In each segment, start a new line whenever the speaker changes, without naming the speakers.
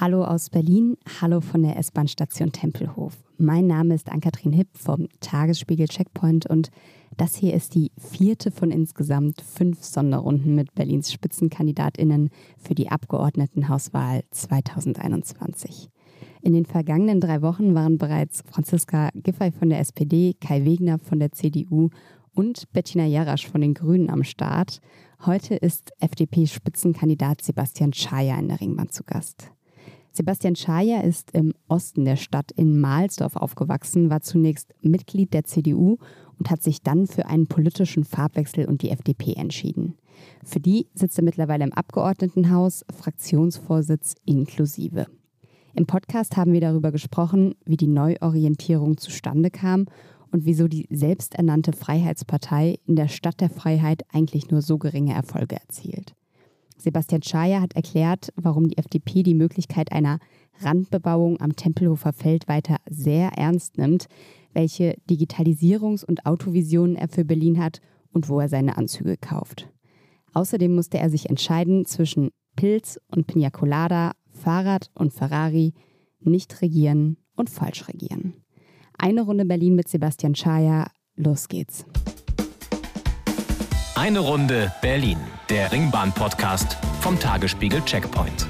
Hallo aus Berlin, hallo von der S-Bahn-Station Tempelhof. Mein Name ist Ann-Kathrin Hipp vom Tagesspiegel Checkpoint und das hier ist die vierte von insgesamt fünf Sonderrunden mit Berlins Spitzenkandidatinnen für die Abgeordnetenhauswahl 2021. In den vergangenen drei Wochen waren bereits Franziska Giffey von der SPD, Kai Wegner von der CDU und Bettina Jarasch von den Grünen am Start. Heute ist FDP-Spitzenkandidat Sebastian Schaja in der Ringbahn zu Gast. Sebastian Schaja ist im Osten der Stadt in Mahlsdorf aufgewachsen, war zunächst Mitglied der CDU und hat sich dann für einen politischen Farbwechsel und die FDP entschieden. Für die sitzt er mittlerweile im Abgeordnetenhaus, Fraktionsvorsitz inklusive. Im Podcast haben wir darüber gesprochen, wie die Neuorientierung zustande kam und wieso die selbsternannte Freiheitspartei in der Stadt der Freiheit eigentlich nur so geringe Erfolge erzielt. Sebastian Schaja hat erklärt, warum die FDP die Möglichkeit einer Randbebauung am Tempelhofer Feld weiter sehr ernst nimmt, welche Digitalisierungs- und Autovisionen er für Berlin hat und wo er seine Anzüge kauft. Außerdem musste er sich entscheiden zwischen Pilz und Pina Colada, Fahrrad und Ferrari, nicht regieren und falsch regieren. Eine Runde Berlin mit Sebastian Schaja, los geht's.
Eine Runde Berlin, der Ringbahn-Podcast vom Tagesspiegel Checkpoint.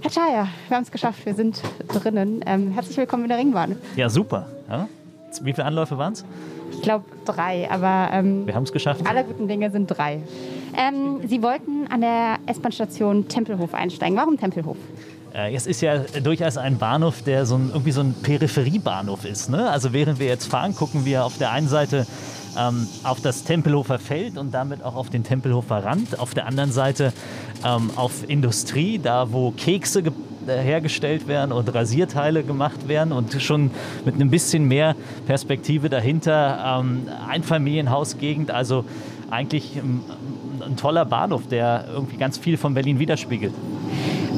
Herr Chaya, wir haben es geschafft, wir sind drinnen. Ähm, herzlich willkommen in der Ringbahn.
Ja, super. Ja. Wie viele Anläufe waren es?
Ich glaube drei, aber ähm,
wir haben es geschafft.
Alle guten Dinge sind drei. Ähm, Sie wollten an der S-Bahn-Station Tempelhof einsteigen. Warum Tempelhof?
Äh, es ist ja durchaus ein Bahnhof, der so ein, irgendwie so ein Peripheriebahnhof ist. Ne? Also während wir jetzt fahren, gucken wir auf der einen Seite ähm, auf das Tempelhofer Feld und damit auch auf den Tempelhofer Rand. Auf der anderen Seite ähm, auf Industrie, da wo Kekse äh, hergestellt werden und Rasierteile gemacht werden und schon mit ein bisschen mehr Perspektive dahinter ähm, Einfamilienhausgegend, also eigentlich ähm, ein toller Bahnhof, der irgendwie ganz viel von Berlin widerspiegelt.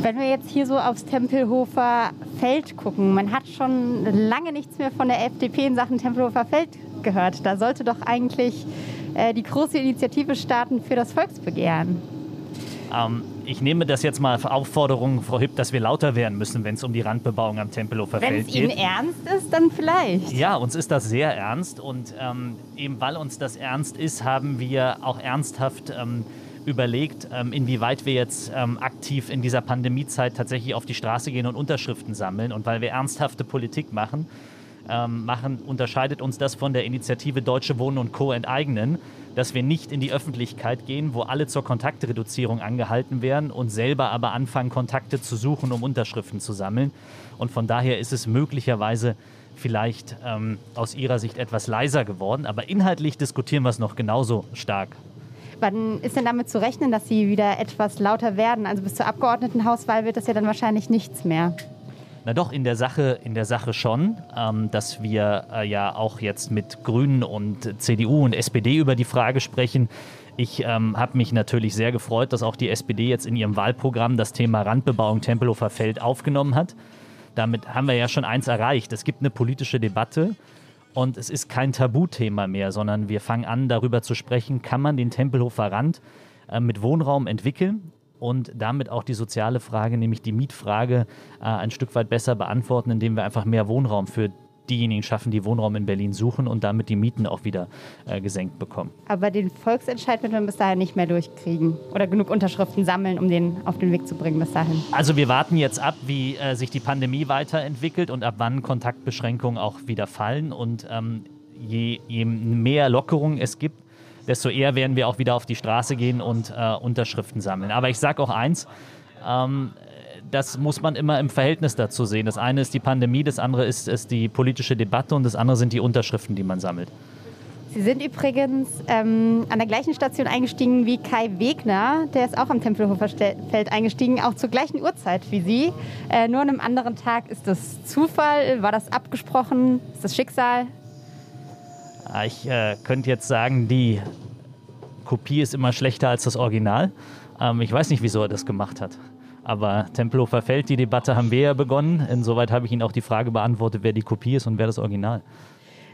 Wenn wir jetzt hier so aufs Tempelhofer Feld gucken, man hat schon lange nichts mehr von der FDP in Sachen Tempelhofer Feld gehört. Da sollte doch eigentlich äh, die große Initiative starten für das Volksbegehren.
Ähm, ich nehme das jetzt mal auf Aufforderung, Frau Hipp, dass wir lauter werden müssen, wenn es um die Randbebauung am Tempelhofer Feld geht.
Wenn es Ihnen ernst ist, dann vielleicht.
Ja, uns ist das sehr ernst und ähm, eben weil uns das ernst ist, haben wir auch ernsthaft ähm, überlegt, ähm, inwieweit wir jetzt ähm, aktiv in dieser Pandemiezeit tatsächlich auf die Straße gehen und Unterschriften sammeln und weil wir ernsthafte Politik machen ähm, machen, unterscheidet uns das von der Initiative Deutsche Wohnen und Co. enteignen, dass wir nicht in die Öffentlichkeit gehen, wo alle zur Kontaktreduzierung angehalten werden und selber aber anfangen, Kontakte zu suchen, um Unterschriften zu sammeln. Und von daher ist es möglicherweise vielleicht ähm, aus Ihrer Sicht etwas leiser geworden, aber inhaltlich diskutieren wir es noch genauso stark.
Wann ist denn damit zu rechnen, dass Sie wieder etwas lauter werden? Also bis zur Abgeordnetenhauswahl wird das ja dann wahrscheinlich nichts mehr.
Na doch, in der Sache, in der Sache schon, ähm, dass wir äh, ja auch jetzt mit Grünen und CDU und SPD über die Frage sprechen. Ich ähm, habe mich natürlich sehr gefreut, dass auch die SPD jetzt in ihrem Wahlprogramm das Thema Randbebauung Tempelhofer Feld aufgenommen hat. Damit haben wir ja schon eins erreicht. Es gibt eine politische Debatte und es ist kein Tabuthema mehr, sondern wir fangen an, darüber zu sprechen, kann man den Tempelhofer Rand äh, mit Wohnraum entwickeln und damit auch die soziale Frage, nämlich die Mietfrage, äh, ein Stück weit besser beantworten, indem wir einfach mehr Wohnraum für diejenigen schaffen, die Wohnraum in Berlin suchen und damit die Mieten auch wieder äh, gesenkt bekommen.
Aber den Volksentscheid wird man bis dahin nicht mehr durchkriegen oder genug Unterschriften sammeln, um den auf den Weg zu bringen bis dahin.
Also wir warten jetzt ab, wie äh, sich die Pandemie weiterentwickelt und ab wann Kontaktbeschränkungen auch wieder fallen und ähm, je, je mehr Lockerungen es gibt, desto eher werden wir auch wieder auf die Straße gehen und äh, Unterschriften sammeln. Aber ich sage auch eins, ähm, das muss man immer im Verhältnis dazu sehen. Das eine ist die Pandemie, das andere ist, ist die politische Debatte und das andere sind die Unterschriften, die man sammelt.
Sie sind übrigens ähm, an der gleichen Station eingestiegen wie Kai Wegner. Der ist auch am Tempelhofer Feld eingestiegen, auch zur gleichen Uhrzeit wie Sie. Äh, nur an einem anderen Tag. Ist das Zufall? War das abgesprochen? Ist das Schicksal?
Ah, ich äh, könnte jetzt sagen, die Kopie ist immer schlechter als das Original. Ähm, ich weiß nicht, wieso er das gemacht hat. Aber Tempelhofer Feld, die Debatte haben wir ja begonnen. Insoweit habe ich Ihnen auch die Frage beantwortet, wer die Kopie ist und wer das Original.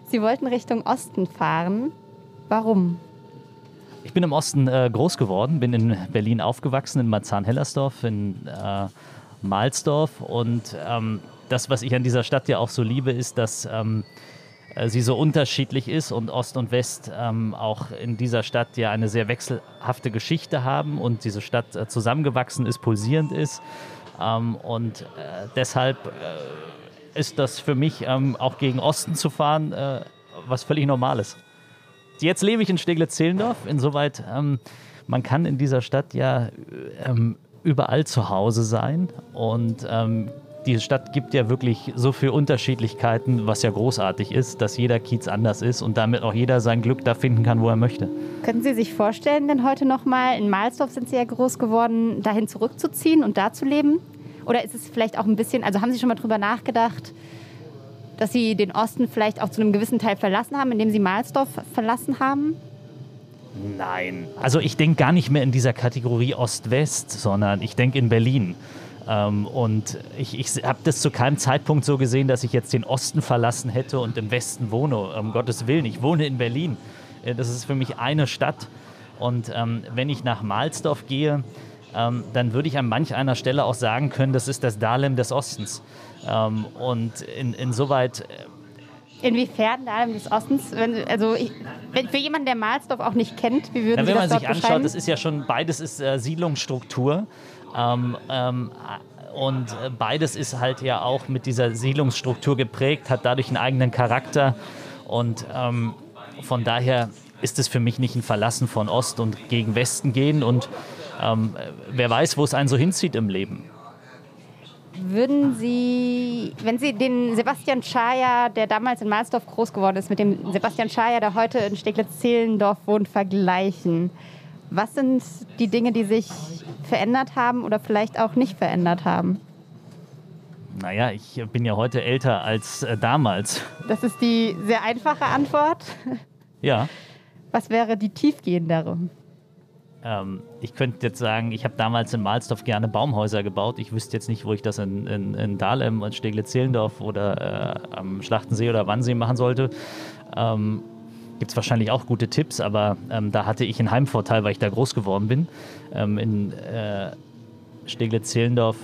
Sie wollten Richtung Osten fahren. Warum?
Ich bin im Osten äh, groß geworden, bin in Berlin aufgewachsen, in Marzahn-Hellersdorf, in äh, Mahlsdorf. Und ähm, das, was ich an dieser Stadt ja auch so liebe, ist, dass ähm, äh, sie so unterschiedlich ist und Ost und West ähm, auch in dieser Stadt ja eine sehr wechselhafte Geschichte haben und diese Stadt äh, zusammengewachsen ist, pulsierend ist. Ähm, und äh, deshalb äh, ist das für mich ähm, auch gegen Osten zu fahren äh, was völlig Normales. Jetzt lebe ich in Steglitz-Zehlendorf. Insoweit, ähm, man kann in dieser Stadt ja ähm, überall zu Hause sein. Und die Stadt gibt ja wirklich so viele Unterschiedlichkeiten, was ja großartig ist, dass jeder Kiez anders ist und damit auch jeder sein Glück da finden kann, wo er möchte.
Können Sie sich vorstellen, denn heute nochmal, in Mahlsdorf sind Sie ja groß geworden, dahin zurückzuziehen und da zu leben? Oder ist es vielleicht auch ein bisschen, also haben Sie schon mal drüber nachgedacht, dass Sie den Osten vielleicht auch zu einem gewissen Teil verlassen haben, indem Sie Mahlsdorf verlassen haben?
Nein. Also ich denke gar nicht mehr in dieser Kategorie Ost-West, sondern ich denke in Berlin. Ähm, und ich, ich habe das zu keinem Zeitpunkt so gesehen, dass ich jetzt den Osten verlassen hätte und im Westen wohne. Um Gottes Willen, ich wohne in Berlin. Äh, das ist für mich eine Stadt. Und ähm, wenn ich nach Mahlsdorf gehe, ähm, dann würde ich an manch einer Stelle auch sagen können, das ist das Dahlem des Ostens. Ähm, und in, insoweit.
Äh, Inwiefern Dahlem des Ostens? Wenn, also ich, wenn, für jemanden, der Mahlsdorf auch nicht kennt, wie würden ja,
Sie das Wenn man sich anschaut, das ist ja schon, beides ist äh, Siedlungsstruktur. Ähm, ähm, und beides ist halt ja auch mit dieser Siedlungsstruktur geprägt, hat dadurch einen eigenen Charakter. Und ähm, von daher ist es für mich nicht ein Verlassen von Ost und gegen Westen gehen. Und ähm, wer weiß, wo es einen so hinzieht im Leben.
Würden Sie, wenn Sie den Sebastian Schaja, der damals in Mahlsdorf groß geworden ist, mit dem Sebastian Schaja, der heute in Steglitz-Zehlendorf wohnt, vergleichen, was sind die Dinge, die sich verändert haben oder vielleicht auch nicht verändert haben?
Naja, ich bin ja heute älter als äh, damals.
Das ist die sehr einfache Antwort.
Ja.
Was wäre die tiefgehendere?
Ähm, ich könnte jetzt sagen, ich habe damals in Mahlsdorf gerne Baumhäuser gebaut. Ich wüsste jetzt nicht, wo ich das in, in, in Dahlem, in Steglitz-Zehlendorf oder äh, am Schlachtensee oder Wannsee machen sollte. Ähm, Gibt es wahrscheinlich auch gute Tipps, aber ähm, da hatte ich einen Heimvorteil, weil ich da groß geworden bin. Ähm, in äh, Steglitz-Zehlendorf,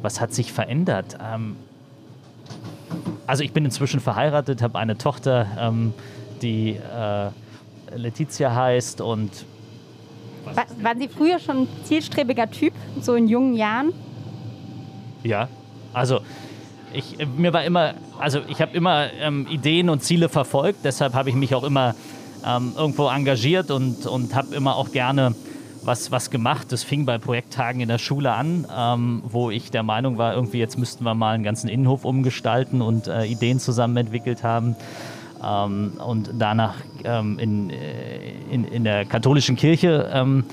was hat sich verändert? Ähm, also ich bin inzwischen verheiratet, habe eine Tochter, ähm, die äh, Letizia heißt und
war, waren Sie früher schon ein zielstrebiger Typ, so in jungen Jahren?
Ja, also ich, mir war immer, also ich habe immer ähm, Ideen und Ziele verfolgt, deshalb habe ich mich auch immer ähm, irgendwo engagiert und, und habe immer auch gerne was, was gemacht. Das fing bei Projekttagen in der Schule an, ähm, wo ich der Meinung war, irgendwie jetzt müssten wir mal einen ganzen Innenhof umgestalten und äh, Ideen zusammen entwickelt haben. Ähm, und danach ähm, in, äh, in, in der katholischen Kirche ähm,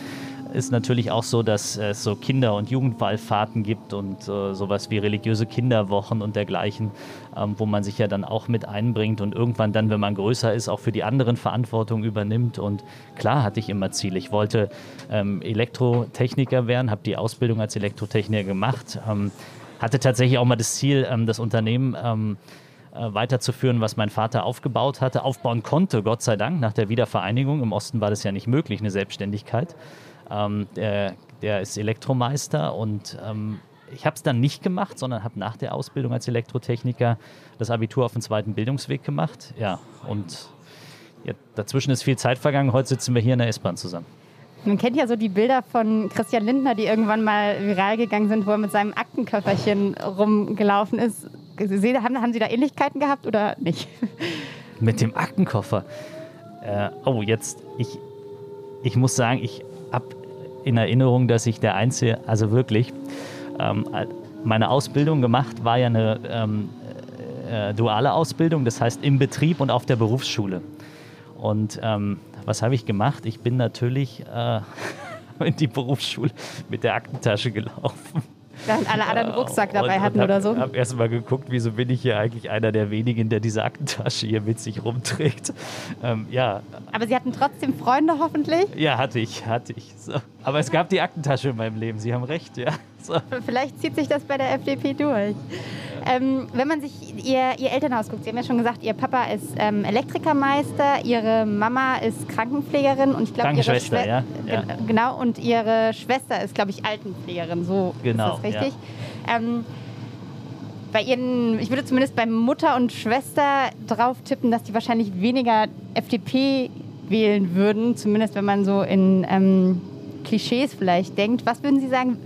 ist natürlich auch so, dass es so Kinder- und Jugendwallfahrten gibt und äh, sowas wie religiöse Kinderwochen und dergleichen, ähm, wo man sich ja dann auch mit einbringt und irgendwann dann, wenn man größer ist, auch für die anderen Verantwortung übernimmt. Und klar hatte ich immer Ziele. Ich wollte ähm, Elektrotechniker werden, habe die Ausbildung als Elektrotechniker gemacht, ähm, hatte tatsächlich auch mal das Ziel, ähm, das Unternehmen ähm, äh, weiterzuführen, was mein Vater aufgebaut hatte, aufbauen konnte, Gott sei Dank, nach der Wiedervereinigung. Im Osten war das ja nicht möglich, eine Selbstständigkeit. Ähm, der, der, ist Elektromeister und ähm, ich habe es dann nicht gemacht, sondern habe nach der Ausbildung als Elektrotechniker das Abitur auf dem zweiten Bildungsweg gemacht. Ja, und ja, dazwischen ist viel Zeit vergangen. Heute sitzen wir hier in der S-Bahn zusammen.
Man kennt ja so die Bilder von Christian Lindner, die irgendwann mal viral gegangen sind, wo er mit seinem Aktenköfferchen rumgelaufen ist. Haben, haben Sie da Ähnlichkeiten gehabt oder nicht?
Mit dem Aktenkoffer? Äh, oh, jetzt, ich, ich muss sagen, ich in Erinnerung, dass ich der Einzige, also wirklich, ähm, meine Ausbildung gemacht war ja eine ähm, äh, duale Ausbildung, das heißt im Betrieb und auf der Berufsschule. Und ähm, was habe ich gemacht? Ich bin natürlich äh, in die Berufsschule mit der Aktentasche gelaufen.
Während alle anderen einen Rucksack dabei und, hatten und hab, oder so?
Ich habe erst mal geguckt, wieso bin ich hier eigentlich einer der wenigen, der diese Aktentasche hier mit sich rumträgt. Ähm, ja.
Aber Sie hatten trotzdem Freunde hoffentlich?
Ja, hatte ich, hatte ich. So. Aber es gab die Aktentasche in meinem Leben, Sie haben recht, ja.
So. Vielleicht zieht sich das bei der FDP durch. Ähm, wenn man sich ihr, ihr, Elternhaus guckt, Sie haben ja schon gesagt, Ihr Papa ist ähm, Elektrikermeister, Ihre Mama ist Krankenpflegerin und ich glaube Ihre
Schwester, ja. ja.
Genau, und Ihre Schwester ist, glaube ich, Altenpflegerin, so genau, ist das richtig. Ja. Ähm, bei ihren, ich würde zumindest bei Mutter und Schwester drauf tippen, dass die wahrscheinlich weniger FDP wählen würden, zumindest wenn man so in ähm, Klischees vielleicht denkt. Was würden Sie sagen,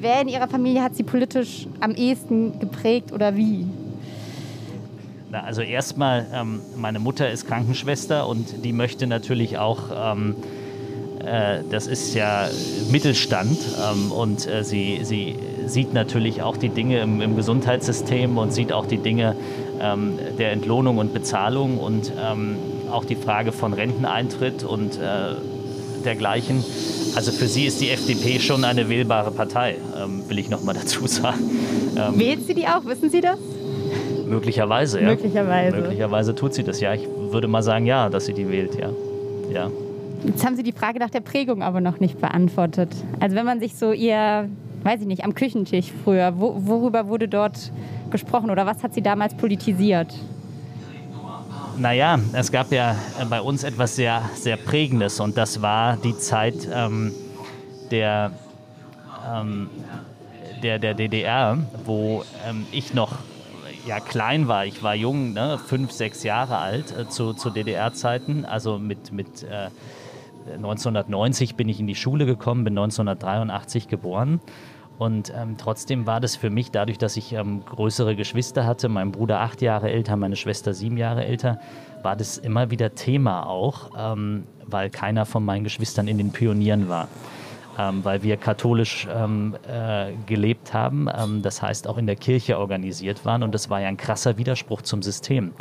wer in Ihrer Familie hat Sie politisch am ehesten geprägt oder wie?
Also erstmal, ähm, meine Mutter ist Krankenschwester und die möchte natürlich auch, ähm, äh, das ist ja Mittelstand ähm, und äh, sie, sie sieht natürlich auch die Dinge im, im Gesundheitssystem und sieht auch die Dinge ähm, der Entlohnung und Bezahlung und ähm, auch die Frage von Renteneintritt und äh, dergleichen. Also für sie ist die FDP schon eine wählbare Partei, ähm, will ich noch mal dazu sagen.
Ähm, Wählt sie die auch? Wissen Sie das?
Möglicherweise, ja.
Möglicherweise.
Möglicherweise tut sie das, ja. Ich würde mal sagen, ja, dass sie die wählt, ja. ja.
Jetzt haben Sie die Frage nach der Prägung aber noch nicht beantwortet. Also wenn man sich so ihr, weiß ich nicht, am Küchentisch früher, wo, worüber wurde dort gesprochen oder was hat sie damals politisiert?
Naja, es gab ja äh, bei uns etwas sehr, sehr Prägendes und das war die Zeit ähm, der, ähm, der, der DDR, wo ähm, ich noch ja, klein war. Ich war jung, ne, fünf, sechs Jahre alt äh, zu, zu DDR-Zeiten. Also mit, mit äh, 1990 bin ich in die Schule gekommen, bin 1983 geboren. Und ähm, trotzdem war das für mich, dadurch, dass ich ähm, größere Geschwister hatte, mein Bruder acht Jahre älter, meine Schwester sieben Jahre älter, war das immer wieder Thema auch, ähm, weil keiner von meinen Geschwistern in den Pionieren war. Ähm, weil wir katholisch ähm, äh, gelebt haben, ähm, das heißt auch in der Kirche organisiert waren und das war ja ein krasser Widerspruch zum System.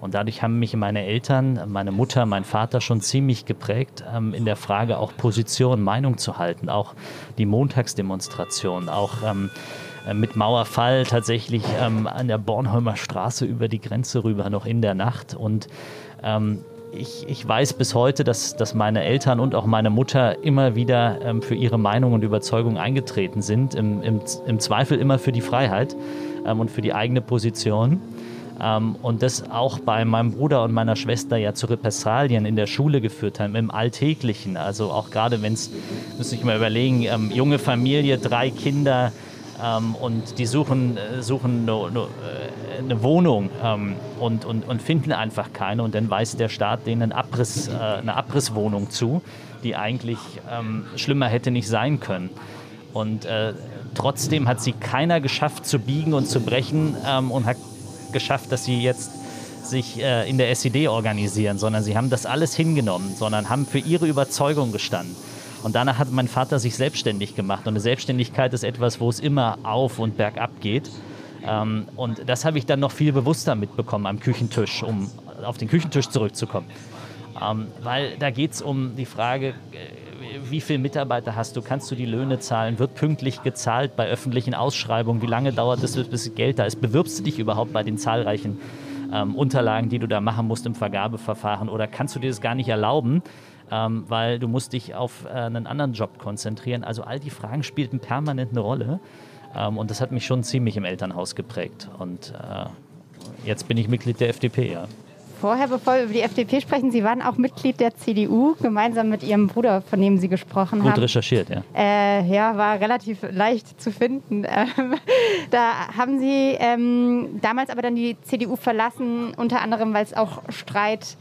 Und dadurch haben mich meine Eltern, meine Mutter, mein Vater schon ziemlich geprägt, ähm, in der Frage auch Position, Meinung zu halten. Auch die Montagsdemonstration, auch ähm, äh, mit Mauerfall tatsächlich ähm, an der Bornholmer Straße über die Grenze rüber, noch in der Nacht. Und ähm, ich, ich, weiß bis heute, dass, dass meine Eltern und auch meine Mutter immer wieder ähm, für ihre Meinung und Überzeugung eingetreten sind. Im, im, im Zweifel immer für die Freiheit ähm, und für die eigene Position. Ähm, und das auch bei meinem Bruder und meiner Schwester ja zu Repressalien in der Schule geführt haben, im Alltäglichen. Also auch gerade wenn es, muss ich mal überlegen, ähm, junge Familie, drei Kinder ähm, und die suchen, äh, suchen eine, ne, eine Wohnung ähm, und, und, und finden einfach keine und dann weist der Staat denen Abriss, äh, eine Abrisswohnung zu, die eigentlich ähm, schlimmer hätte nicht sein können. Und äh, trotzdem hat sie keiner geschafft zu biegen und zu brechen ähm, und hat geschafft, dass sie jetzt sich äh, in der SED organisieren, sondern sie haben das alles hingenommen, sondern haben für ihre Überzeugung gestanden. Und danach hat mein Vater sich selbstständig gemacht. Und eine Selbstständigkeit ist etwas, wo es immer auf und bergab geht. Ähm, und das habe ich dann noch viel bewusster mitbekommen am Küchentisch, um auf den Küchentisch zurückzukommen. Ähm, weil da geht es um die Frage, äh, wie viele Mitarbeiter hast du, kannst du die Löhne zahlen, wird pünktlich gezahlt bei öffentlichen Ausschreibungen, wie lange dauert es, bis Geld da ist, bewirbst du dich überhaupt bei den zahlreichen ähm, Unterlagen, die du da machen musst im Vergabeverfahren? Oder kannst du dir das gar nicht erlauben, ähm, weil du musst dich auf äh, einen anderen Job konzentrieren. Also all die Fragen spielten permanent eine Rolle ähm, und das hat mich schon ziemlich im Elternhaus geprägt. Und äh, jetzt bin ich Mitglied der FDP, ja
vorher, bevor wir über die FDP sprechen, Sie waren auch Mitglied der CDU, gemeinsam mit Ihrem Bruder, von dem Sie gesprochen
Gut
haben.
Gut recherchiert, ja.
Äh, ja, war relativ leicht zu finden. Ähm, da haben Sie ähm, damals aber dann die CDU verlassen, unter anderem, weil es auch Streit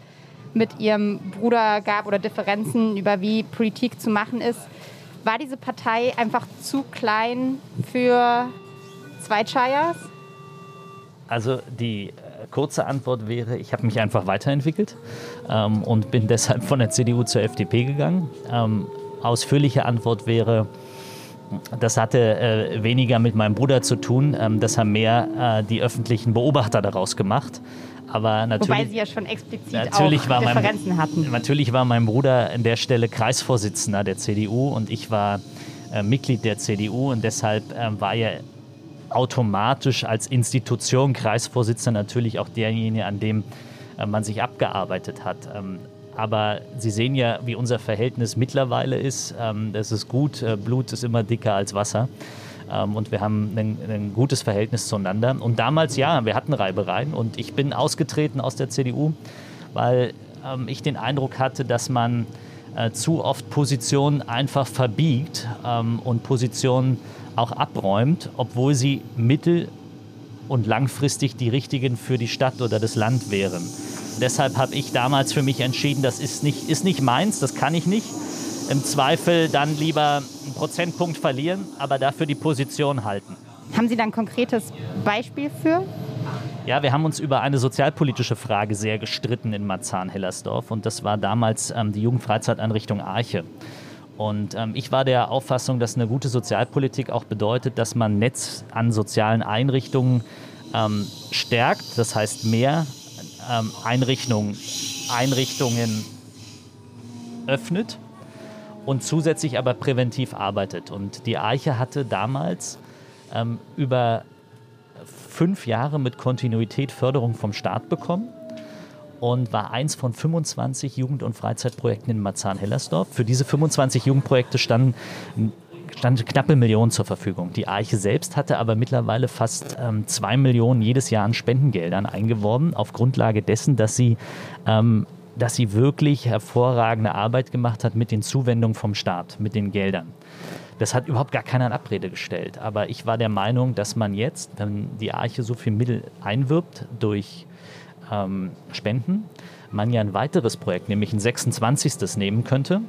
mit Ihrem Bruder gab oder Differenzen über wie Politik zu machen ist. War diese Partei einfach zu klein für Zweitscheiers?
Also die kurze Antwort wäre, ich habe mich einfach weiterentwickelt ähm, und bin deshalb von der CDU zur FDP gegangen. Ähm, ausführliche Antwort wäre, das hatte äh, weniger mit meinem Bruder zu tun. Ähm, das haben mehr äh, die öffentlichen Beobachter daraus gemacht. Aber natürlich,
Wobei sie ja schon explizit natürlich auch Differenzen
mein,
hatten.
Natürlich war mein Bruder an der Stelle Kreisvorsitzender der CDU und ich war äh, Mitglied der CDU und deshalb äh, war er automatisch als Institution, Kreisvorsitzender natürlich auch derjenige, an dem äh, man sich abgearbeitet hat. Ähm, aber Sie sehen ja, wie unser Verhältnis mittlerweile ist. Ähm, das ist gut, äh, Blut ist immer dicker als Wasser. Ähm, und wir haben ein, ein, gutes Verhältnis zueinander. Und damals, ja, wir hatten Reibereien. Und ich bin ausgetreten aus der CDU, weil ähm, ich den Eindruck hatte, dass man äh, zu oft Positionen einfach verbiegt ähm, und Positionen auch abräumt, obwohl sie mittel- und langfristig die richtigen für die Stadt oder das Land wären. Deshalb habe ich damals für mich entschieden, das ist nicht, ist nicht meins, das kann ich nicht. Im Zweifel dann lieber einen Prozentpunkt verlieren, aber dafür die Position halten.
Haben Sie da ein konkretes Beispiel für?
Ja, wir haben uns über eine sozialpolitische Frage sehr gestritten in Marzahn-Hellersdorf und das war damals ähm, die Jugendfreizeiteinrichtung Arche. Und ähm, ich war der Auffassung, dass eine gute Sozialpolitik auch bedeutet, dass man Netz an sozialen Einrichtungen ähm, stärkt, das heißt mehr ähm, Einrichtungen, Einrichtungen öffnet und zusätzlich aber präventiv arbeitet. Und die Arche hatte damals ähm, über fünf Jahre mit Kontinuität Förderung vom Staat bekommen und war eins von 25 Jugend- und Freizeitprojekten in Marzahn-Hellersdorf. Für diese 25 Jugendprojekte standen stand knappe Millionen zur Verfügung. Die Arche selbst hatte aber mittlerweile fast ähm, zwei Millionen jedes Jahr an Spendengeldern eingeworben, auf Grundlage dessen, dass sie, ähm, dass sie wirklich hervorragende Arbeit gemacht hat mit den Zuwendungen vom Staat, mit den Geldern. Das hat überhaupt gar keiner in Abrede gestellt. Aber ich war der Meinung, dass man jetzt, wenn die Arche so viel Mittel einwirbt durch ähm, Spenden, man ja ein weiteres Projekt, nämlich ein 26. nehmen könnte.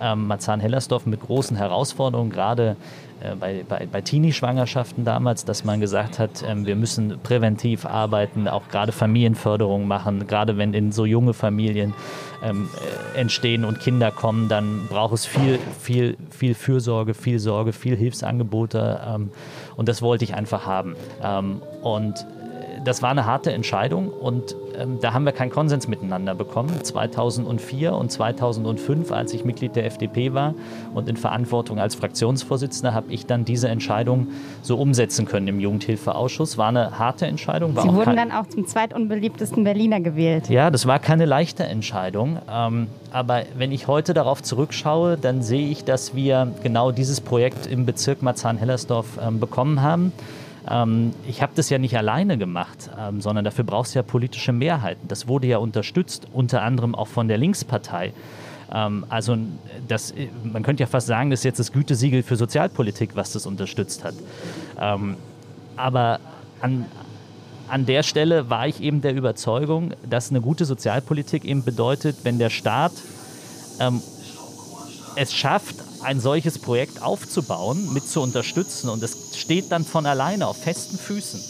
Ähm, Marzahn-Hellersdorf mit großen Herausforderungen, gerade äh, bei, bei, bei Teenie-Schwangerschaften damals, dass man gesagt hat, ähm, wir müssen präventiv arbeiten, auch gerade Familienförderung machen, gerade wenn in so junge Familien ähm, äh, entstehen und Kinder kommen, dann braucht es viel, viel, viel Fürsorge, viel Sorge, viel Hilfsangebote ähm, und das wollte ich einfach haben. Ähm, und das war eine harte Entscheidung und ähm, da haben wir keinen Konsens miteinander bekommen. 2004 und 2005, als ich Mitglied der FDP war und in Verantwortung als Fraktionsvorsitzender, habe ich dann diese Entscheidung so umsetzen können im Jugendhilfeausschuss. War eine harte Entscheidung.
Sie wurden dann auch zum zweitunbeliebtesten Berliner gewählt.
Ja, das war keine leichte Entscheidung. Ähm, aber wenn ich heute darauf zurückschaue, dann sehe ich, dass wir genau dieses Projekt im Bezirk Marzahn-Hellersdorf ähm, bekommen haben. Ähm, ich habe das ja nicht alleine gemacht, ähm, sondern dafür brauchst du ja politische Mehrheiten. Das wurde ja unterstützt, unter anderem auch von der Linkspartei. Ähm, also das, man könnte ja fast sagen, das ist jetzt das Gütesiegel für Sozialpolitik, was das unterstützt hat. Ähm, aber an, an der Stelle war ich eben der Überzeugung, dass eine gute Sozialpolitik eben bedeutet, wenn der Staat ähm, es schafft, ein solches Projekt aufzubauen, mit zu unterstützen. Und es steht dann von alleine auf festen Füßen.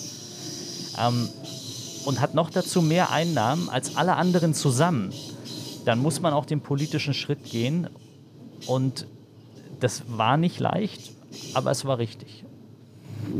Ähm, und hat noch dazu mehr Einnahmen als alle anderen zusammen, dann muss man auch den politischen Schritt gehen. Und das war nicht leicht, aber es war richtig.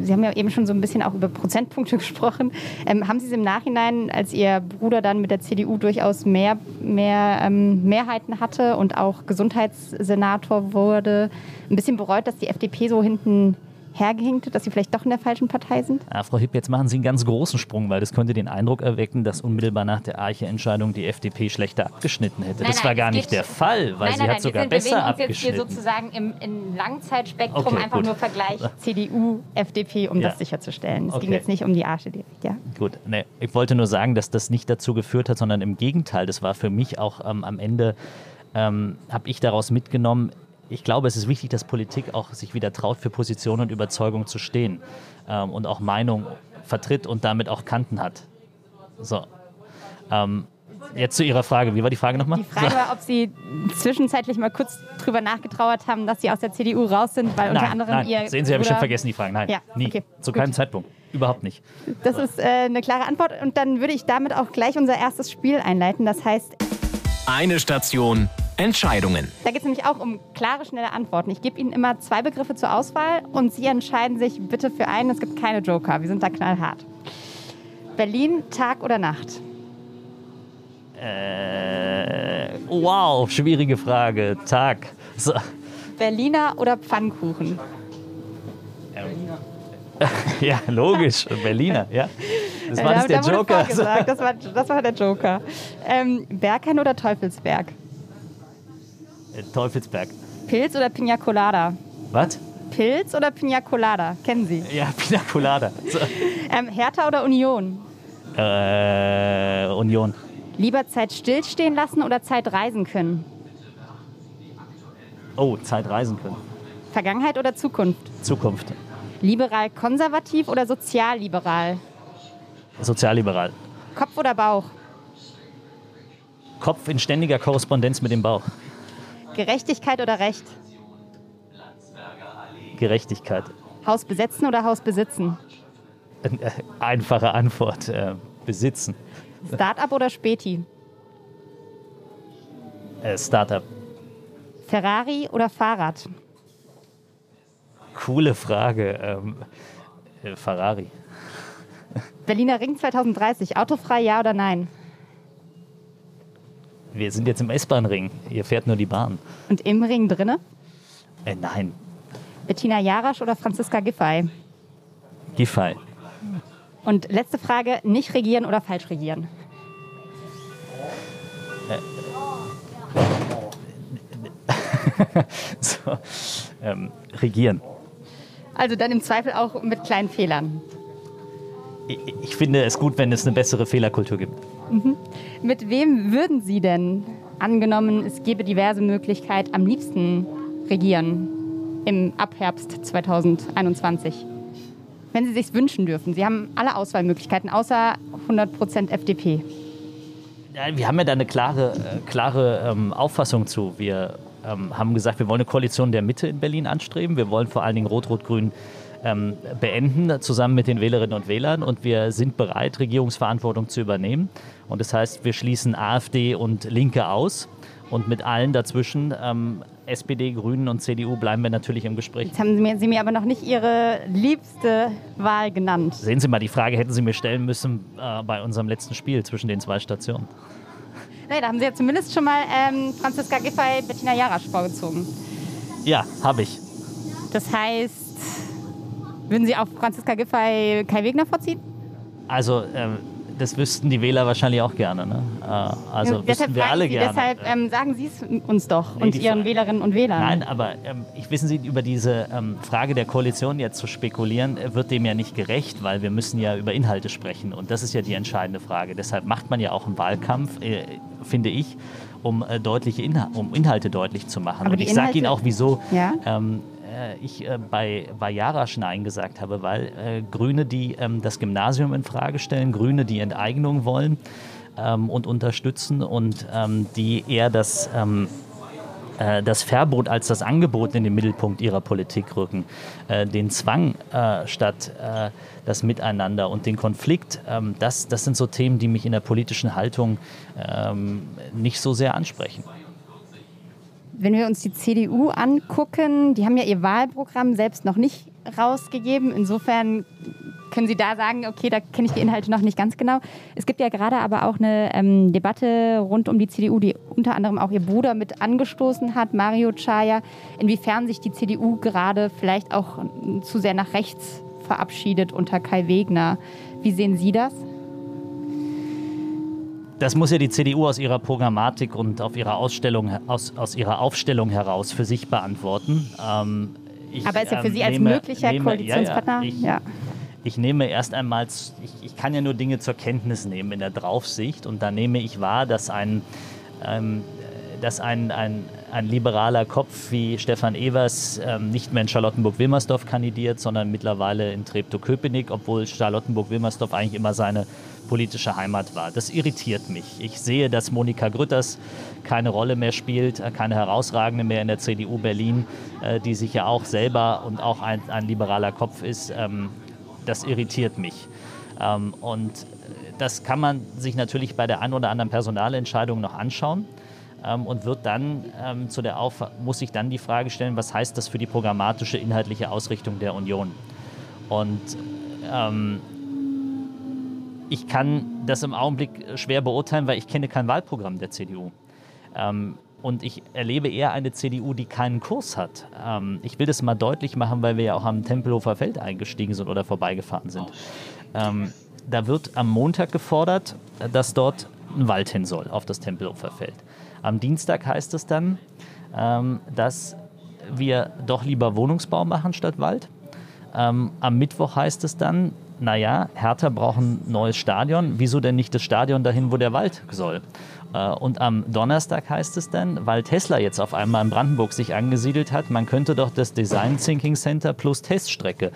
Sie haben ja eben schon so ein bisschen auch über Prozentpunkte gesprochen. Ähm, haben Sie es im Nachhinein, als Ihr Bruder dann mit der CDU durchaus mehr, mehr ähm, Mehrheiten hatte und auch Gesundheitssenator wurde, ein bisschen bereut, dass die FDP so hinten hergehinkt, dass Sie vielleicht doch in der falschen Partei sind?
Ja, Frau Hipp, jetzt machen Sie einen ganz großen Sprung, weil das könnte den Eindruck erwecken, dass unmittelbar nach der Arche-Entscheidung die FDP schlechter abgeschnitten hätte. Nein, das nein, war gar nicht der Fall, weil nein, sie hat sogar besser wir abgeschnitten.
Wir jetzt hier sozusagen im, im Langzeitspektrum okay, einfach gut. nur Vergleich CDU, FDP, um ja. das sicherzustellen. Es okay. ging jetzt nicht um die Arche direkt, ja?
Gut, nee, ich wollte nur sagen, dass das nicht dazu geführt hat, sondern im Gegenteil, das war für mich auch ähm, am Ende ähm, habe ich daraus mitgenommen, ich glaube, es ist wichtig, dass Politik auch sich wieder traut, für Positionen und Überzeugungen zu stehen ähm, und auch Meinung vertritt und damit auch Kanten hat. So. Ähm, jetzt zu Ihrer Frage. Wie war die Frage nochmal?
Die Frage war, ob Sie zwischenzeitlich mal kurz drüber nachgetrauert haben, dass Sie aus der CDU raus sind, weil
nein,
unter anderem
nein.
Ihr.
Sehen Sie, habe ich schon vergessen, die Fragen. Nein, ja, nie. Okay, Zu gut. keinem Zeitpunkt. Überhaupt nicht.
Das ist äh, eine klare Antwort. Und dann würde ich damit auch gleich unser erstes Spiel einleiten. Das heißt.
Eine Station Entscheidungen.
Da geht es nämlich auch um klare, schnelle Antworten. Ich gebe Ihnen immer zwei Begriffe zur Auswahl und Sie entscheiden sich bitte für einen. Es gibt keine Joker. Wir sind da knallhart. Berlin, Tag oder Nacht?
Äh, wow, schwierige Frage. Tag. So.
Berliner oder Pfannkuchen?
Ähm, ja, logisch. Berliner, ja. Das war
Da-
nicht der
da
Joker.
vorgesagt, Das war, das war der Joker. Ähm, Berghain oder Teufelsberg?
Äh, Teufelsberg.
Pilz oder Pina Colada?
Was?
Pilz oder Pina Colada? Kennen Sie.
Ja, Pina Colada. So.
Ähm, Hertha oder Union?
Äh, Union.
Lieber Zeit stillstehen lassen oder Zeit reisen können?
Oh, Zeit reisen können.
Vergangenheit oder Zukunft?
Zukunft.
Liberal-konservativ oder sozialliberal?
Sozialliberal.
Kopf oder Bauch?
Kopf in ständiger Korrespondenz mit dem Bauch.
Gerechtigkeit oder Recht?
Gerechtigkeit.
Haus besetzen oder Haus besitzen?
Äh, Einfache Antwort. Äh, besitzen.
Start-up oder Späti?
Äh, Startup.
Ferrari oder Fahrrad?
Coole Frage. Ähm, äh, Ferrari.
Berliner Ring 2030, autofrei ja oder nein?
Wir sind jetzt im S-Bahn-Ring. Hier fährt nur die Bahn.
Und im Ring drinne?
Äh, nein.
Bettina Jarasch oder Franziska Giffey?
Giffey.
Und letzte Frage, nicht regieren oder falsch regieren?
So, ähm, regieren.
Also dann im Zweifel auch mit kleinen Fehlern.
Ich, ich finde es gut, wenn es eine bessere Fehlerkultur gibt.
Mit wem würden Sie denn, angenommen, es gäbe diverse Möglichkeiten, am liebsten regieren im Abherbst 2021? Wenn Sie sich wünschen dürfen. Sie haben alle Auswahlmöglichkeiten, außer 100% FDP.
Wir haben ja da eine klare, äh, klare ähm, Auffassung zu. Wir ähm, haben gesagt, wir wollen eine Koalition der Mitte in Berlin anstreben. Wir wollen vor allen Dingen Rot-Rot-Grün ähm, beenden, zusammen mit den Wählerinnen und Wählern. Und wir sind bereit, Regierungsverantwortung zu übernehmen. Und das heißt, wir schließen AfD und Linke aus. Und mit allen dazwischen, ähm, SPD, Grünen und CDU, bleiben wir natürlich im Gespräch.
Jetzt haben Sie mir, Sie mir aber noch nicht Ihre liebste Wahl genannt.
Sehen Sie mal, die Frage hätten Sie mir stellen müssen äh, bei unserem letzten Spiel zwischen den zwei Stationen.
Nee, da haben Sie ja zumindest schon mal ähm, Franziska Giffey, Bettina Jarasch vorgezogen.
Ja, habe ich.
Das heißt, würden Sie auf Franziska Giffey Kai Wegner vorziehen?
Also, ähm, das wüssten die Wähler wahrscheinlich auch gerne. Ne? Äh, also,
Ja,
wüssten wir alle
Sie,
gerne.
Deshalb ähm, sagen Sie es uns doch
Nee,
und Ihren
Frage-
Wählerinnen und Wählern.
Nein, aber ähm, ich wissen Sie, über diese ähm, Frage der Koalition jetzt zu spekulieren, äh, wird dem ja nicht gerecht, weil wir müssen ja über Inhalte sprechen. Und das ist ja die entscheidende Frage. Deshalb macht man ja auch einen Wahlkampf, äh, finde ich, um, äh, deutliche Inha um Inhalte deutlich zu machen.
Aber
Und ich sage Ihnen auch, wieso
Ja?
ähm, äh, ich äh, bei, bei Jarasch Nein gesagt habe, weil äh, Grüne, die ähm, das Gymnasium in Frage stellen, Grüne, die Enteignung wollen ähm, und unterstützen und ähm, die eher das äh, das Verbot als das Angebot in den Mittelpunkt ihrer Politik rücken, äh, den Zwang statt das Miteinander und den Konflikt, das, das sind so Themen, die mich in der politischen Haltung nicht so sehr ansprechen.
Wenn wir uns die CDU angucken, die haben ja ihr Wahlprogramm selbst noch nicht rausgegeben. Insofern können Sie da sagen, okay, da kenne ich die Inhalte noch nicht ganz genau. Es gibt ja gerade aber auch eine ähm, Debatte rund um die CDU, die unter anderem auch ihr Bruder mit angestoßen hat, Mario Chaya, inwiefern sich die CDU gerade vielleicht auch zu sehr nach rechts verabschiedet unter Kai Wegner. Wie sehen Sie das?
Das muss ja die CDU aus ihrer Programmatik und auf ihrer Ausstellung, aus, aus ihrer Aufstellung heraus für sich beantworten. Ähm, ich,
Aber ist ja für
ähm,
Sie als
nehme-
möglicher
nehme-
Koalitionspartner?
Ja, ja, ich,
Ja.
ich nehme erst einmal, ich, ich kann ja nur Dinge zur Kenntnis nehmen in der Draufsicht und da nehme ich wahr, dass ein, ähm, dass ein, ein, ein liberaler Kopf wie Stefan Evers ähm, nicht mehr in Charlottenburg-Wilmersdorf kandidiert, sondern mittlerweile in Treptow-Köpenick, obwohl Charlottenburg-Wilmersdorf eigentlich immer seine politische Heimat war. Das irritiert mich. Ich sehe, dass Monika Grütters keine Rolle mehr spielt, äh, keine herausragende mehr in der CDU Berlin, äh, die sich ja auch selber und auch ein, ein liberaler Kopf ist. Ähm, das irritiert mich. Ähm, und äh, das kann man sich natürlich bei der ein oder anderen Personalentscheidung noch anschauen ähm, und wird dann ähm, zu der Auf muss sich dann die Frage stellen, was heißt das für die programmatische inhaltliche Ausrichtung der Union? Und ähm, ich kann das im Augenblick schwer beurteilen, weil ich kenne kein Wahlprogramm der CDU. Ähm, und ich erlebe eher eine CDU, die keinen Kurs hat. Ähm, ich will das mal deutlich machen, weil wir ja auch am Tempelhofer Feld eingestiegen sind oder vorbeigefahren sind. Ähm, da wird am Montag gefordert, dass dort ein Wald hin soll auf das Tempelhofer Feld. Am Dienstag heißt es dann, ähm, dass wir doch lieber Wohnungsbau machen statt Wald. Ähm, am Mittwoch heißt es dann, naja, Hertha braucht ein neues Stadion. Wieso denn nicht das Stadion dahin, wo der Wald soll? Äh, und am Donnerstag heißt es dann, weil Tesla jetzt auf einmal in Brandenburg sich angesiedelt hat, man könnte doch das Design Thinking Center plus Teststrecke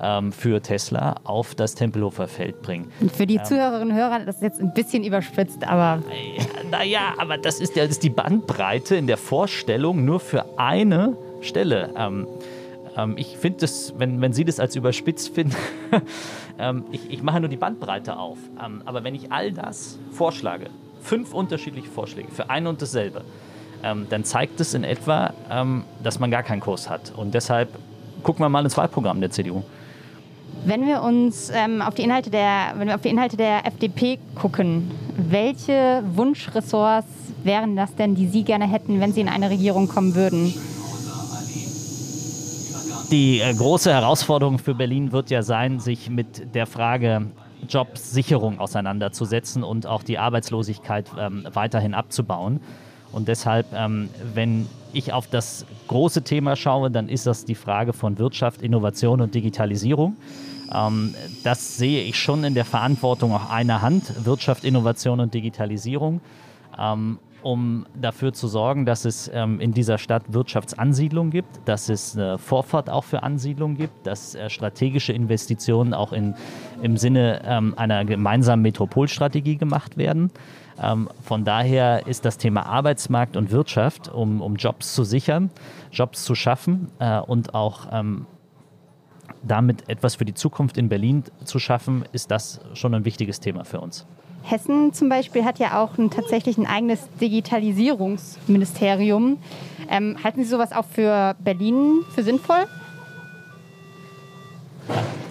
ähm, für Tesla auf das Tempelhofer Feld bringen.
Und für die Zuhörerinnen und Hörer, das ist jetzt ein bisschen überspitzt, aber.
Naja, aber das ist, das ist die Bandbreite in der Vorstellung nur für eine Stelle. Ähm, ähm, ich finde das, wenn, wenn Sie das als überspitzt finden, ähm, ich, ich mache nur die Bandbreite auf. Ähm, aber wenn ich all das vorschlage, fünf unterschiedliche Vorschläge für ein und dasselbe, ähm, dann zeigt es in etwa, ähm, dass man gar keinen Kurs hat. Und deshalb gucken wir mal ins Wahlprogramm der CDU.
Wenn wir uns ähm, auf die Inhalte der, wenn wir auf die Inhalte der FDP gucken, welche Wunschressorts wären das denn, die Sie gerne hätten, wenn Sie in eine Regierung kommen würden?
Die äh, große Herausforderung für Berlin wird ja sein, sich mit der Frage Jobsicherung auseinanderzusetzen und auch die Arbeitslosigkeit ähm, weiterhin abzubauen. Und deshalb, ähm, wenn ich auf das große Thema schaue, dann ist das die Frage von Wirtschaft, Innovation und Digitalisierung. Ähm, das sehe ich schon in der Verantwortung auch einer Hand, Wirtschaft, Innovation und Digitalisierung. Um dafür zu sorgen, dass es ähm, in dieser Stadt Wirtschaftsansiedlung gibt, dass es eine Vorfahrt auch für Ansiedlung gibt, dass äh, strategische Investitionen auch in, im Sinne ähm, einer gemeinsamen Metropolstrategie gemacht werden. Ähm, von daher ist das Thema Arbeitsmarkt und Wirtschaft, um, um Jobs zu sichern, Jobs zu schaffen äh, und auch ähm, damit etwas für die Zukunft in Berlin zu schaffen, ist das schon ein wichtiges Thema für uns.
Hessen zum Beispiel hat ja auch ein, tatsächlich ein eigenes Digitalisierungsministerium. Ähm, halten Sie sowas auch für Berlin für sinnvoll?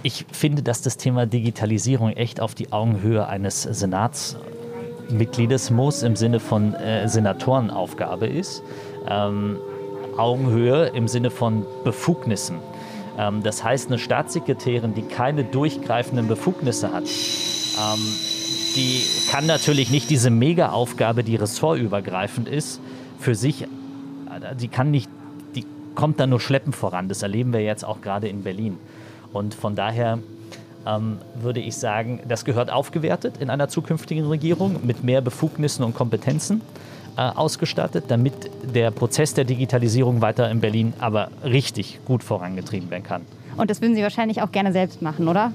Ich finde, dass das Thema Digitalisierung echt auf die Augenhöhe eines Senatsmitgliedes muss, im Sinne von äh, Senatorenaufgabe ist. Ähm, Augenhöhe im Sinne von Befugnissen. Ähm, das heißt, eine Staatssekretärin, die keine durchgreifenden Befugnisse hat, ähm, die kann natürlich nicht diese Mega-Aufgabe, die ressortübergreifend ist, für sich, die kann nicht, die kommt dann nur schleppend voran. Das erleben wir jetzt auch gerade in Berlin. Und von daher ähm, würde ich sagen, das gehört aufgewertet in einer zukünftigen Regierung mit mehr Befugnissen und Kompetenzen äh, ausgestattet, damit der Prozess der Digitalisierung weiter in Berlin aber richtig gut vorangetrieben werden kann.
Und das würden Sie wahrscheinlich auch gerne selbst machen, oder?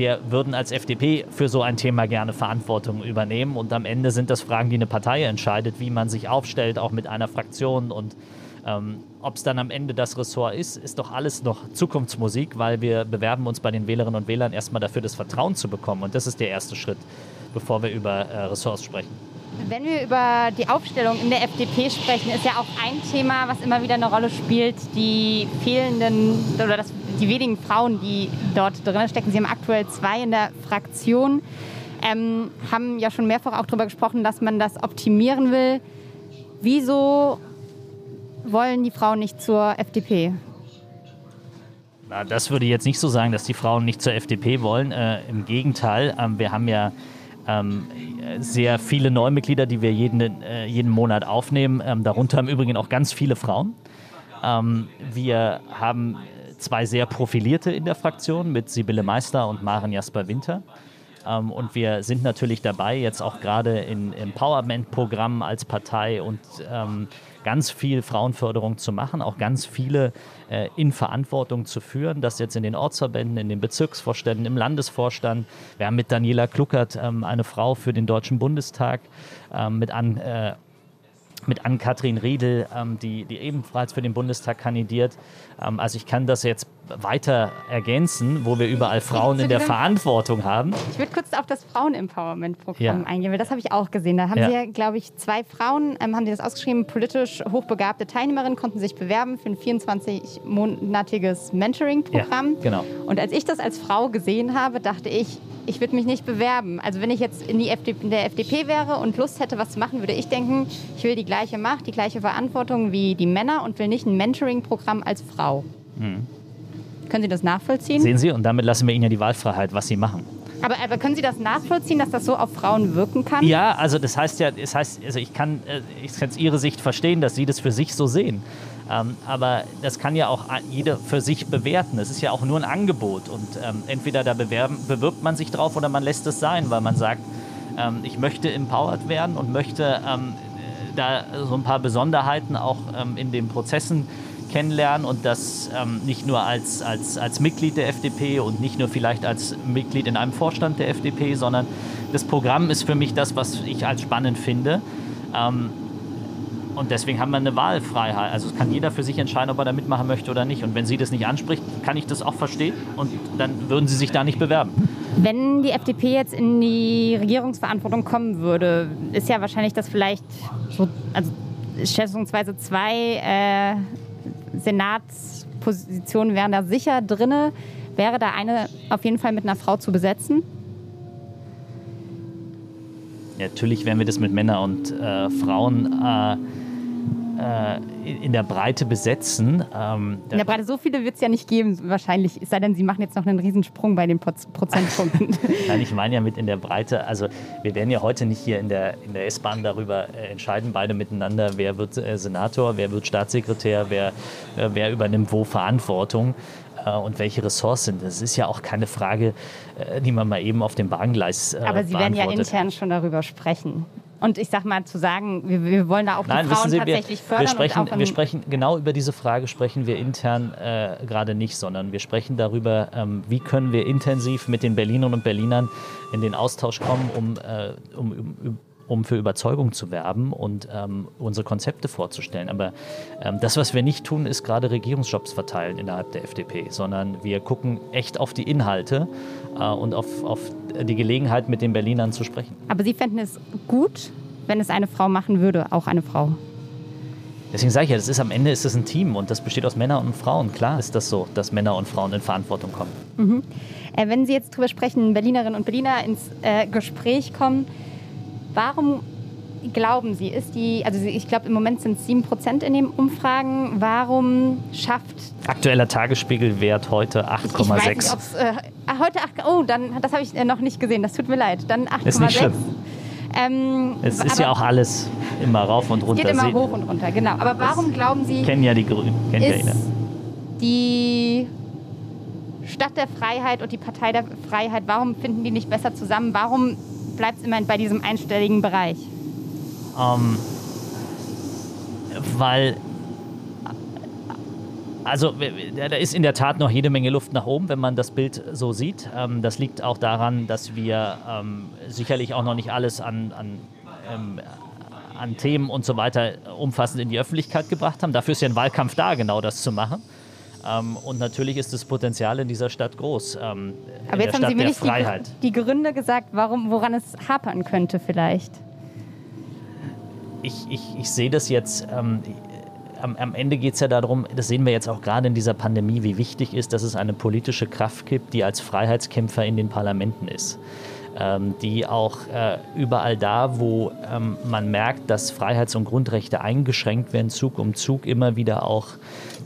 Wir würden als FDP für so ein Thema gerne Verantwortung übernehmen. Und am Ende sind das Fragen, die eine Partei entscheidet, wie man sich aufstellt, auch mit einer Fraktion. Und ähm, ob es dann am Ende das Ressort ist, ist doch alles noch Zukunftsmusik, weil wir bewerben uns bei den Wählerinnen und Wählern erstmal dafür, das Vertrauen zu bekommen. Und das ist der erste Schritt, bevor wir über äh, Ressorts sprechen.
Wenn wir über die Aufstellung in der FDP sprechen, ist ja auch ein Thema, was immer wieder eine Rolle spielt, die fehlenden oder das die wenigen Frauen, die dort drin stecken, sie haben aktuell zwei in der Fraktion, ähm, haben ja schon mehrfach auch darüber gesprochen, dass man das optimieren will. Wieso wollen die Frauen nicht zur FDP?
Na, das würde ich jetzt nicht so sagen, dass die Frauen nicht zur FDP wollen. Äh, Im Gegenteil, ähm, wir haben ja ähm, sehr viele Neumitglieder, die wir jeden, äh, jeden Monat aufnehmen. Ähm, darunter im Übrigen auch ganz viele Frauen. Ähm, wir haben zwei sehr profilierte in der Fraktion mit Sibylle Meister und Maren Jasper Winter. Ähm, und wir sind natürlich dabei, jetzt auch gerade in Empowerment-Programmen als Partei und ähm, ganz viel Frauenförderung zu machen, auch ganz viele äh, in Verantwortung zu führen, das jetzt in den Ortsverbänden, in den Bezirksvorständen, im Landesvorstand. Wir haben mit Daniela Kluckert ähm, eine Frau für den Deutschen Bundestag, ähm, mit an äh, mit Ann-Kathrin Riedel, ähm, die, die ebenfalls für den Bundestag kandidiert. Ähm, also ich kann das jetzt weiter ergänzen, wo wir überall Frauen in der Verantwortung haben.
Ich würde kurz auf das Frauen-Empowerment-Programm ja. eingehen, weil das habe ich auch gesehen. Da haben ja. Sie, glaube ich, zwei Frauen, ähm, haben Sie das ausgeschrieben, politisch hochbegabte Teilnehmerinnen konnten sich bewerben für ein 24-monatiges Mentoring-Programm.
Ja, genau.
Und als ich das als Frau gesehen habe, dachte ich, ich würde mich nicht bewerben. Also wenn ich jetzt in, die FDP, in der FDP wäre und Lust hätte, was zu machen, würde ich denken, ich will die gleiche Macht, die gleiche Verantwortung wie die Männer und will nicht ein Mentoring-Programm als Frau. Mhm. Können Sie das nachvollziehen?
Sehen Sie, und damit lassen wir Ihnen ja die Wahlfreiheit, was Sie machen.
Aber, aber, können Sie das nachvollziehen, dass das so auf Frauen wirken kann?
Ja, also das heißt ja, das heißt, also ich kann, äh, ich kann Ihre Sicht verstehen, dass Sie das für sich so sehen. Ähm, aber das kann ja auch jeder für sich bewerten. Es ist ja auch nur ein Angebot und ähm, entweder da bewerben, bewirbt man sich drauf oder man lässt es sein, weil man sagt, ähm, ich möchte empowered werden und möchte ähm, da so ein paar Besonderheiten auch ähm, in den Prozessen kennenlernen und das ähm, nicht nur als, als, als Mitglied der FDP und nicht nur vielleicht als Mitglied in einem Vorstand der FDP, sondern das Programm ist für mich das, was ich als spannend finde. Ähm, und deswegen haben wir eine Wahlfreiheit. Also kann jeder für sich entscheiden, ob er da mitmachen möchte oder nicht. Und wenn sie das nicht anspricht, kann ich das auch verstehen und dann würden sie sich da nicht bewerben.
Wenn die FDP jetzt in die Regierungsverantwortung kommen würde, ist ja wahrscheinlich das vielleicht so, also schätzungsweise zwei äh, Senatspositionen wären da sicher drin. Wäre da eine auf jeden Fall mit einer Frau zu besetzen?
Ja, natürlich werden wir das mit Männern und äh, Frauen äh, in der Breite besetzen.
Ähm, in der Breite so viele wird es ja nicht geben, wahrscheinlich. Es sei denn, Sie machen jetzt noch einen Riesensprung bei den Prozentpunkten.
Nein, ich meine ja mit in der Breite. Also wir werden ja heute nicht hier in der, in der S-Bahn darüber äh, entscheiden, beide miteinander, wer wird äh, Senator, wer wird Staatssekretär, wer, äh, wer übernimmt wo Verantwortung äh, und welche Ressorts sind. Das ist ja auch keine Frage, äh, die man mal eben auf dem Bahngleis
äh, Aber Sie werden ja intern schon darüber sprechen. Und ich sag mal zu sagen, wir, wir wollen da auch Nein, die Frauen Sie, tatsächlich
wir,
fördern.
Wir sprechen, wir sprechen genau über diese Frage sprechen wir intern äh, gerade nicht, sondern wir sprechen darüber, ähm, wie können wir intensiv mit den Berlinerinnen und Berlinern in den Austausch kommen, um, äh, um, um um für Überzeugung zu werben und ähm, unsere Konzepte vorzustellen. Aber ähm, das, was wir nicht tun, ist gerade Regierungsjobs verteilen innerhalb der FDP, sondern wir gucken echt auf die Inhalte und auf, auf die Gelegenheit, mit den Berlinern zu sprechen.
Aber Sie fänden es gut, wenn es eine Frau machen würde, auch eine Frau?
Deswegen sage ich ja, das ist am Ende ist es ein Team und das besteht aus Männern und Frauen. Klar ist das so, dass Männer und Frauen in Verantwortung kommen.
Mhm. Äh, wenn Sie jetzt darüber sprechen, Berlinerinnen und Berliner ins äh, Gespräch kommen, Warum glauben Sie, ist die, also ich glaube im Moment sind es 7% in den Umfragen, warum schafft...
Aktueller Tagesspiegelwert heute 8,6. Ich weiß nicht,
äh, heute 8, oh, dann, das habe ich äh, noch nicht gesehen, das tut mir leid. Dann 8,6.
Ist nicht schlimm. Ähm, es ist ja auch alles immer rauf und runter.
Es geht immer hoch und runter, genau. Aber warum das glauben Sie...
Kennen ja die Grünen, kennt ja jeder.
Die Stadt der Freiheit und die Partei der Freiheit, warum finden die nicht besser zusammen? Warum bleibt es immerhin bei diesem einstelligen Bereich?
Ähm, weil also da ist in der Tat noch jede Menge Luft nach oben, wenn man das Bild so sieht. Ähm, das liegt auch daran, dass wir ähm, sicherlich auch noch nicht alles an, an, ähm, an Themen und so weiter umfassend in die Öffentlichkeit gebracht haben. Dafür ist ja ein Wahlkampf da, genau das zu machen. Ähm, und natürlich ist das Potenzial in dieser Stadt groß. Ähm,
Aber jetzt haben Sie mir nicht die, die, Gründe gesagt, warum, woran es hapern könnte vielleicht.
Ich, ich, ich sehe das jetzt. Ähm, am, am, Ende geht es ja darum, das sehen wir jetzt auch gerade in dieser Pandemie, wie wichtig ist, dass es eine politische Kraft gibt, die als Freiheitskämpfer in den Parlamenten ist. Ähm, die auch äh, überall da, wo ähm, man merkt, dass Freiheits- und Grundrechte eingeschränkt werden, Zug um Zug immer wieder auch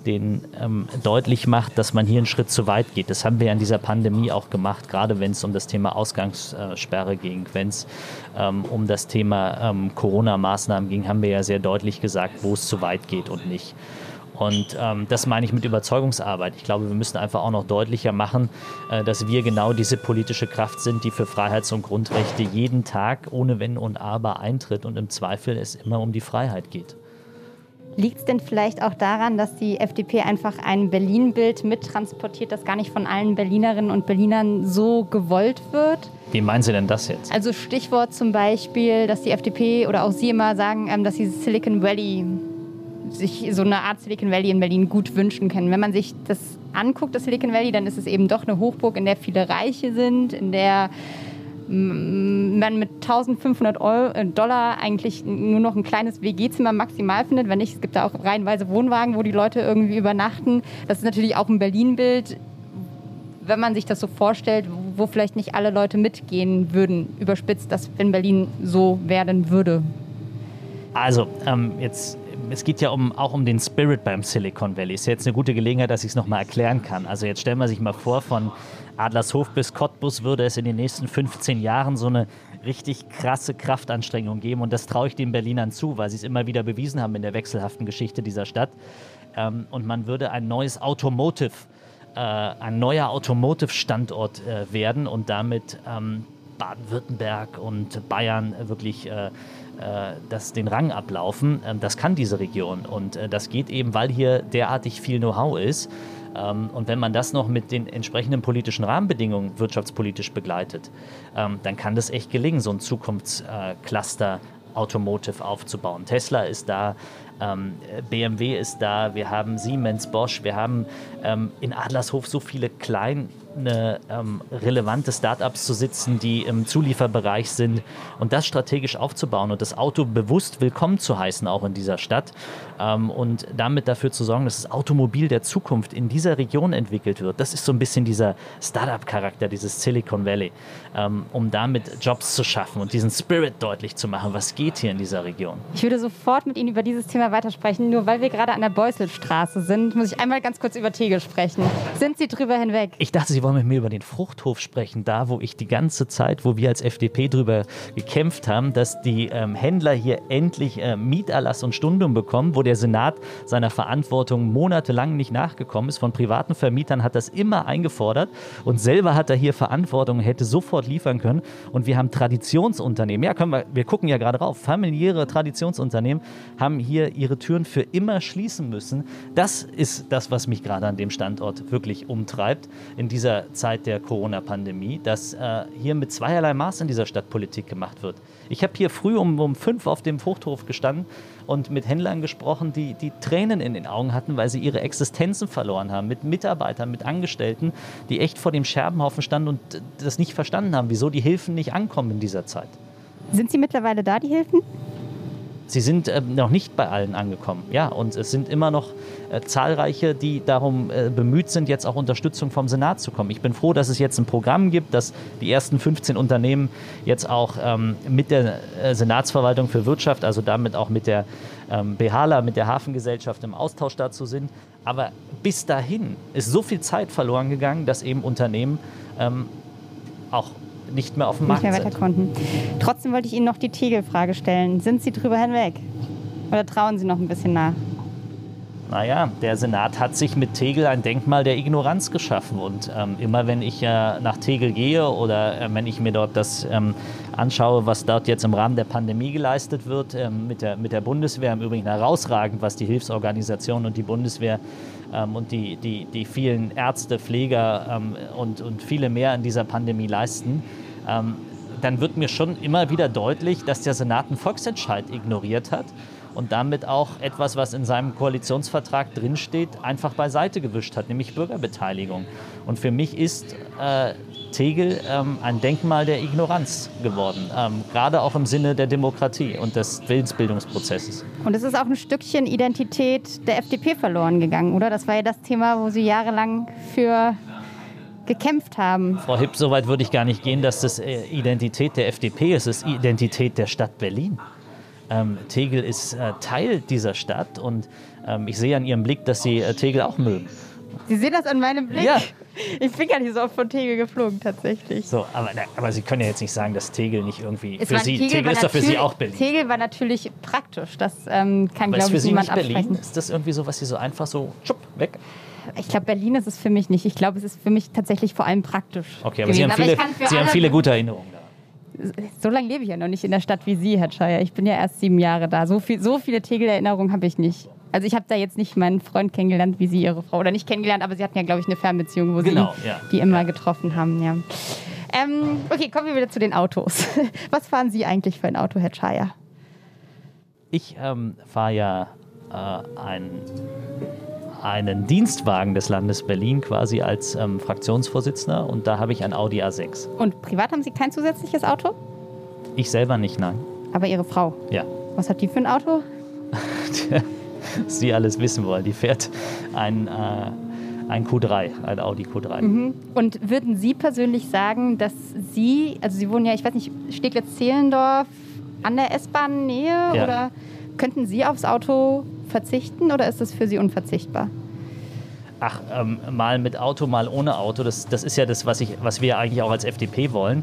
den ähm, deutlich macht, dass man hier einen Schritt zu weit geht. Das haben wir ja in dieser Pandemie auch gemacht, gerade wenn es um das Thema Ausgangssperre ging, wenn es ähm, um das Thema ähm, Corona-Maßnahmen ging, haben wir ja sehr deutlich gesagt, wo es zu weit geht und nicht. Und ähm, das meine ich mit Überzeugungsarbeit. Ich glaube, wir müssen einfach auch noch deutlicher machen, äh, dass wir genau diese politische Kraft sind, die für Freiheits- und Grundrechte jeden Tag ohne Wenn und Aber eintritt und im Zweifel es immer um die Freiheit geht.
Liegt es denn vielleicht auch daran, dass die FDP einfach ein Berlin-Bild mittransportiert, das gar nicht von allen Berlinerinnen und Berlinern so gewollt wird?
Wie meinen Sie denn das jetzt?
Also Stichwort zum Beispiel, dass die FDP oder auch Sie immer sagen, ähm, dass sie Silicon Valley sich so eine Art Silicon Valley in Berlin gut wünschen können. Wenn man sich das anguckt, das Silicon Valley, dann ist es eben doch eine Hochburg, in der viele Reiche sind, in der man mit 1500 Euro, äh, Dollar eigentlich nur noch ein kleines WG-Zimmer maximal findet. Wenn nicht, es gibt da auch reihenweise Wohnwagen, wo die Leute irgendwie übernachten. Das ist natürlich auch ein Berlin-Bild, wenn man sich das so vorstellt, wo vielleicht nicht alle Leute mitgehen würden, überspitzt, dass wenn Berlin so werden würde.
Also, ähm, jetzt es geht ja um, auch um den Spirit beim Silicon Valley. Ist ja jetzt eine gute Gelegenheit, dass ich es nochmal erklären kann. Also jetzt stellen wir sich mal vor, von Adlershof bis Cottbus würde es in den nächsten 15 Jahren so eine richtig krasse Kraftanstrengung geben. Und das traue ich den Berlinern zu, weil sie es immer wieder bewiesen haben in der wechselhaften Geschichte dieser Stadt. Ähm, und man würde ein neues Automotive, äh, ein neuer Automotive-Standort äh, werden und damit ähm, Baden-Württemberg und Bayern wirklich äh, äh, das, den Rang ablaufen. Ähm, das kann diese Region und äh, das geht eben, weil hier derartig viel Know-how ist. Ähm, und wenn man das noch mit den entsprechenden politischen Rahmenbedingungen wirtschaftspolitisch begleitet, ähm, dann kann das echt gelingen, so ein Zukunftscluster Automotive aufzubauen. Tesla ist da, ähm, BMW ist da, wir haben Siemens, Bosch, wir haben ähm, in Adlershof so viele kleine ähm, relevante Startups zu sitzen, die im Zulieferbereich sind und das strategisch aufzubauen und das Auto bewusst willkommen zu heißen, auch in dieser Stadt und damit dafür zu sorgen, dass das Automobil der Zukunft in dieser Region entwickelt wird. Das ist so ein bisschen dieser Startup-Charakter, dieses Silicon Valley, ähm, um damit Jobs zu schaffen und diesen Spirit deutlich zu machen. Was geht hier in dieser Region?
Ich würde sofort mit Ihnen über dieses Thema weitersprechen. Nur weil wir gerade an der Beusselstraße sind, muss ich einmal ganz kurz über Tegel sprechen. Sind Sie drüber hinweg?
Ich dachte, Sie wollen mit mir über den Fruchthof sprechen, da wo ich die ganze Zeit, wo wir als FDP drüber gekämpft haben, dass die ähm, Händler hier endlich äh, Mieterlass und Stundung bekommen, wo der Senat seiner Verantwortung monatelang nicht nachgekommen ist. Von privaten Vermietern hat das immer eingefordert und selber hat er hier Verantwortung, hätte sofort liefern können. Und wir haben Traditionsunternehmen, ja, können wir, wir gucken ja gerade drauf, familiäre Traditionsunternehmen haben hier ihre Türen für immer schließen müssen. Das ist das, was mich gerade an dem Standort wirklich umtreibt in dieser Zeit der Corona-Pandemie, dass äh, hier mit zweierlei Maß in dieser Stadt Politik gemacht wird. Ich habe hier früh um, um fünf auf dem Fruchthof gestanden und mit Händlern gesprochen, die, die Tränen in den Augen hatten, weil sie ihre Existenzen verloren haben, mit Mitarbeitern, mit Angestellten, die echt vor dem Scherbenhaufen standen und das nicht verstanden haben, wieso die Hilfen nicht ankommen in dieser Zeit.
Sind sie mittlerweile da, die Hilfen?
Sie sind äh, noch nicht bei allen angekommen. Ja, und es sind immer noch äh, zahlreiche, die darum äh, bemüht sind, jetzt auch Unterstützung vom Senat zu kommen. Ich bin froh, dass es jetzt ein Programm gibt, dass die ersten 15 Unternehmen jetzt auch ähm, mit der äh, Senatsverwaltung für Wirtschaft, also damit auch mit der ähm, BHLA, mit der Hafengesellschaft im Austausch dazu sind. Aber bis dahin ist so viel Zeit verloren gegangen, dass eben Unternehmen ähm, auch nicht mehr auf dem Markt
nicht mehr weiter
sind.
konnten. Trotzdem wollte ich Ihnen noch die Tegel-Frage stellen. Sind Sie drüber hinweg? Oder trauen Sie noch ein bisschen nach?
Naja, der Senat hat sich mit Tegel ein Denkmal der Ignoranz geschaffen. Und ähm, immer wenn ich äh, nach Tegel gehe oder äh, wenn ich mir dort das ähm, anschaue, was dort jetzt im Rahmen der Pandemie geleistet wird, ähm, mit, der, mit der Bundeswehr, im Übrigen herausragend, was die Hilfsorganisationen und die Bundeswehr ähm, und die, die, die vielen Ärzte, Pfleger ähm, und, und viele mehr in dieser Pandemie leisten, ähm, dann wird mir schon immer wieder deutlich, dass der Senat einen Volksentscheid ignoriert hat und damit auch etwas, was in seinem Koalitionsvertrag drinsteht, einfach beiseite gewischt hat, nämlich Bürgerbeteiligung. Und für mich ist äh, Tegel ähm, ein Denkmal der Ignoranz geworden, ähm, gerade auch im Sinne der Demokratie und des Willensbildungsprozesses.
Und es ist auch ein Stückchen Identität der FDP verloren gegangen, oder? Das war ja das Thema, wo Sie jahrelang für gekämpft haben.
Frau Hipp, so weit würde ich gar nicht gehen, dass das äh, Identität der FDP ist, es ist Identität der Stadt Berlin. Ähm, Tegel ist äh, Teil dieser Stadt und ähm, ich sehe an Ihrem Blick, dass Sie äh, Tegel auch mögen.
Sie sehen das an meinem Blick?
Ja.
Ich bin gar nicht so oft von Tegel geflogen, tatsächlich.
So, aber, aber Sie können ja jetzt nicht sagen, dass Tegel nicht irgendwie
Es
für Sie, Tegel,
war
ist doch für Sie auch Berlin.
Tegel war natürlich praktisch. Das ähm, kann, glaube ich, niemand absprechen.
Ist das irgendwie so, was Sie so einfach so schupp, weg?
Ich glaube, Berlin ist es für mich nicht. Ich glaube, es ist für mich tatsächlich vor allem praktisch.
Okay, aber Sie haben,
gewesen.
viele, Sie haben viele gute Erinnerungen da.
So lange lebe ich ja noch nicht in der Stadt wie Sie, Herr Scheuer. Ich bin ja erst sieben Jahre da. So, viel, so viele Tegel-Erinnerungen habe ich nicht. Also ich habe da jetzt nicht meinen Freund kennengelernt, wie Sie Ihre Frau. Oder nicht kennengelernt, aber Sie hatten ja, glaube ich, eine Fernbeziehung, wo
Genau,
Sie
ja.
die immer getroffen haben. Ja. Ähm, okay, kommen wir wieder zu den Autos. Was fahren Sie eigentlich für ein Auto, Herr Scheuer?
Ich ähm, fahre ja äh, einen, einen Dienstwagen des Landes Berlin quasi als ähm, Fraktionsvorsitzender und da habe ich ein Audi A6.
Und privat haben Sie kein zusätzliches Auto?
Ich selber nicht, nein.
Aber Ihre Frau.
Ja.
Was hat die für ein Auto?
Sie alles wissen wollen. Die fährt ein, äh, ein Q3, ein Audi Q3.
Mhm. Und würden Sie persönlich sagen, dass Sie, also Sie wohnen ja, ich weiß nicht, Steglitz-Zehlendorf an der S-Bahn-Nähe
Ja.
oder könnten Sie aufs Auto verzichten oder ist das für Sie unverzichtbar?
Ach, ähm, mal mit Auto, mal ohne Auto, das, das ist ja das, was, ich, was wir eigentlich auch als FDP wollen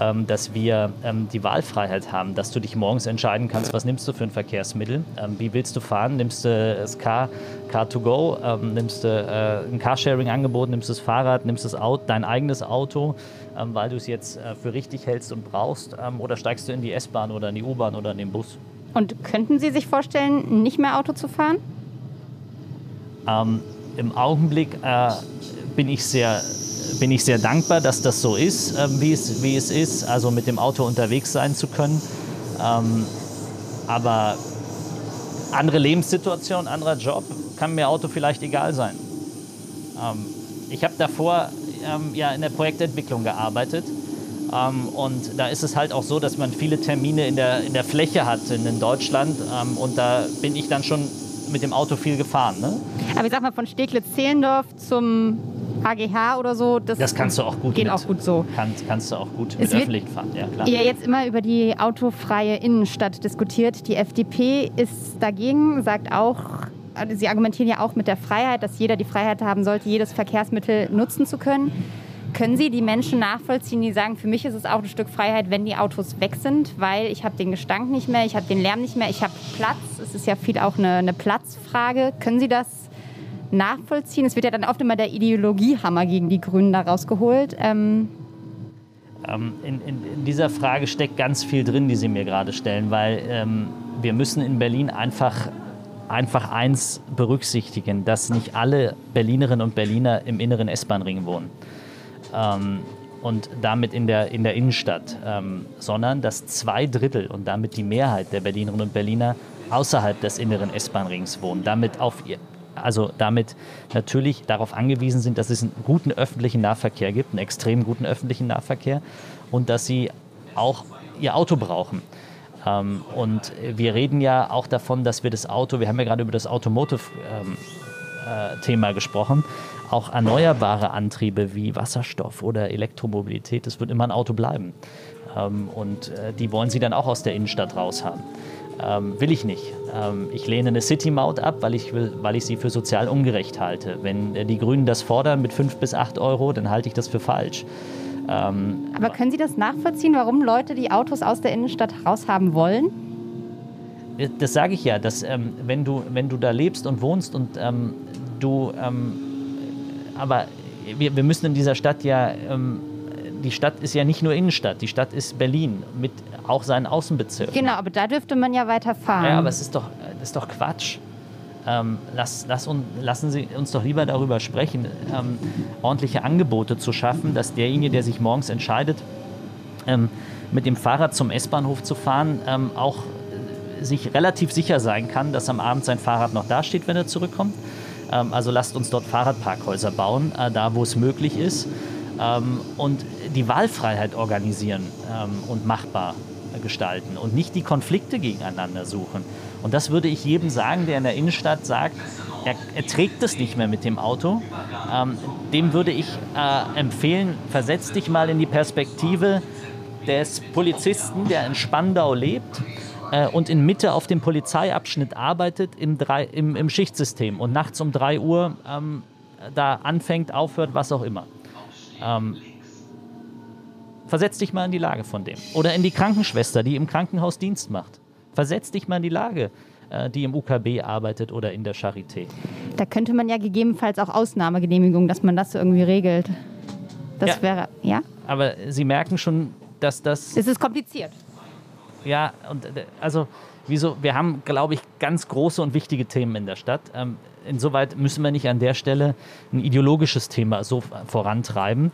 ähm, dass wir ähm, die Wahlfreiheit haben, dass du dich morgens entscheiden kannst, was nimmst du für ein Verkehrsmittel, ähm, wie willst du fahren, nimmst du das Car, Car to go, ähm, nimmst du äh, ein Carsharing-Angebot, nimmst du das Fahrrad, nimmst das Auto, dein eigenes Auto, ähm, weil du es jetzt äh, für richtig hältst und brauchst, ähm, oder steigst du in die S-Bahn oder in die U-Bahn oder in den Bus.
Und könnten Sie sich vorstellen, nicht mehr Auto zu fahren?
Im Augenblick äh, bin ich sehr bin ich sehr dankbar, dass das so ist, äh, wie, es, wie es ist, also mit dem Auto unterwegs sein zu können. Ähm, aber andere Lebenssituation, anderer Job, kann mir Auto vielleicht egal sein. Ähm, ich habe davor ähm, ja in der Projektentwicklung gearbeitet. Ähm, und da ist es halt auch so, dass man viele Termine in der, in der Fläche hat in, Deutschland. Ähm, und da bin ich dann schon mit dem Auto viel gefahren. Ne?
Aber ich sag mal, von Steglitz-Zehlendorf zum AGH oder so.
Das, das kannst du auch gut
Geht
mit,
auch gut so.
Kannst, kannst du auch gut mit öffentlichen fahren, ja klar.
Ja, jetzt immer über die autofreie Innenstadt diskutiert. Die FDP ist dagegen, sagt auch, also sie argumentieren ja auch mit der Freiheit, dass jeder die Freiheit haben sollte, jedes Verkehrsmittel nutzen zu können. Können Sie die Menschen nachvollziehen, die sagen, für mich ist es auch ein Stück Freiheit, wenn die Autos weg sind, weil ich habe den Gestank nicht mehr, ich habe den Lärm nicht mehr, ich habe Platz. Es ist ja viel auch eine, eine Platzfrage. Können Sie das nachvollziehen? Es wird ja dann oft immer der Ideologiehammer gegen die Grünen da rausgeholt. Ähm
ähm, in, in, in, dieser Frage steckt ganz viel drin, die Sie mir gerade stellen, weil ähm, wir müssen in Berlin einfach, einfach eins berücksichtigen, dass nicht alle Berlinerinnen und Berliner im inneren S-Bahn-Ring wohnen. Ähm, und damit in der, in der Innenstadt, ähm, sondern dass zwei Drittel und damit die Mehrheit der Berlinerinnen und Berliner außerhalb des inneren S-Bahn-Rings wohnen, damit auf ihr, also damit natürlich darauf angewiesen sind, dass es einen guten öffentlichen Nahverkehr gibt, einen extrem guten öffentlichen Nahverkehr und dass sie auch ihr Auto brauchen. Ähm, und wir reden ja auch davon, dass wir das Auto, wir haben ja gerade über das Automotive-Thema ähm, äh, gesprochen, auch erneuerbare Antriebe wie Wasserstoff oder Elektromobilität, das wird immer ein Auto bleiben. Ähm, und äh, die wollen sie dann auch aus der Innenstadt raus haben. Ähm, will ich nicht. Ähm, ich lehne eine City-Maut ab, weil ich, will, weil ich sie für sozial ungerecht halte. Wenn äh, die Grünen das fordern mit 5 bis 8 Euro, dann halte ich das für falsch.
Ähm, Aber können Sie das nachvollziehen, warum Leute die Autos aus der Innenstadt raushaben wollen?
Äh, das sage ich ja, dass ähm, wenn, du, wenn du da lebst und wohnst und ähm, du, ähm, aber wir, wir müssen in dieser Stadt ja die Stadt ist ja nicht nur Innenstadt, die Stadt ist Berlin mit auch seinen Außenbezirken.
Genau, aber da dürfte man ja weiter fahren.
Ja, aber es ist doch, das ist doch Quatsch. Ähm, lass, lass un, lassen Sie uns doch lieber darüber sprechen, ähm, ordentliche Angebote zu schaffen, dass derjenige, der sich morgens entscheidet, ähm, mit dem Fahrrad zum S-Bahnhof zu fahren, ähm, auch sich relativ sicher sein kann, dass am Abend sein Fahrrad noch dasteht, wenn er zurückkommt. Ähm, also lasst uns dort Fahrradparkhäuser bauen, äh, da wo es möglich ist. Ähm, und die Wahlfreiheit organisieren und machbar gestalten und nicht die Konflikte gegeneinander suchen. Und das würde ich jedem sagen, der in der Innenstadt sagt, er, er trägt es nicht mehr mit dem Auto. Ähm, dem würde ich äh, empfehlen, versetz dich mal in die Perspektive des Polizisten, der in Spandau lebt äh, und in Mitte auf dem Polizeiabschnitt arbeitet im, drei, im, im Schichtsystem und nachts um 3 Uhr ähm, da anfängt, aufhört, was auch immer. Ähm, Versetz dich mal in die Lage von dem. Oder in die Krankenschwester, die im Krankenhaus Dienst macht. Versetz dich mal in die Lage, äh, die im UKB arbeitet oder in der Charité.
Da könnte man ja gegebenenfalls auch Ausnahmegenehmigungen, dass man das irgendwie regelt. Das ja, wäre, ja?
Aber Sie merken schon, dass das.
Es ist kompliziert.
Ja, und äh, also, wieso? Wir haben, glaube ich, ganz große und wichtige Themen in der Stadt. Ähm, insoweit müssen wir nicht an der Stelle ein ideologisches Thema so vorantreiben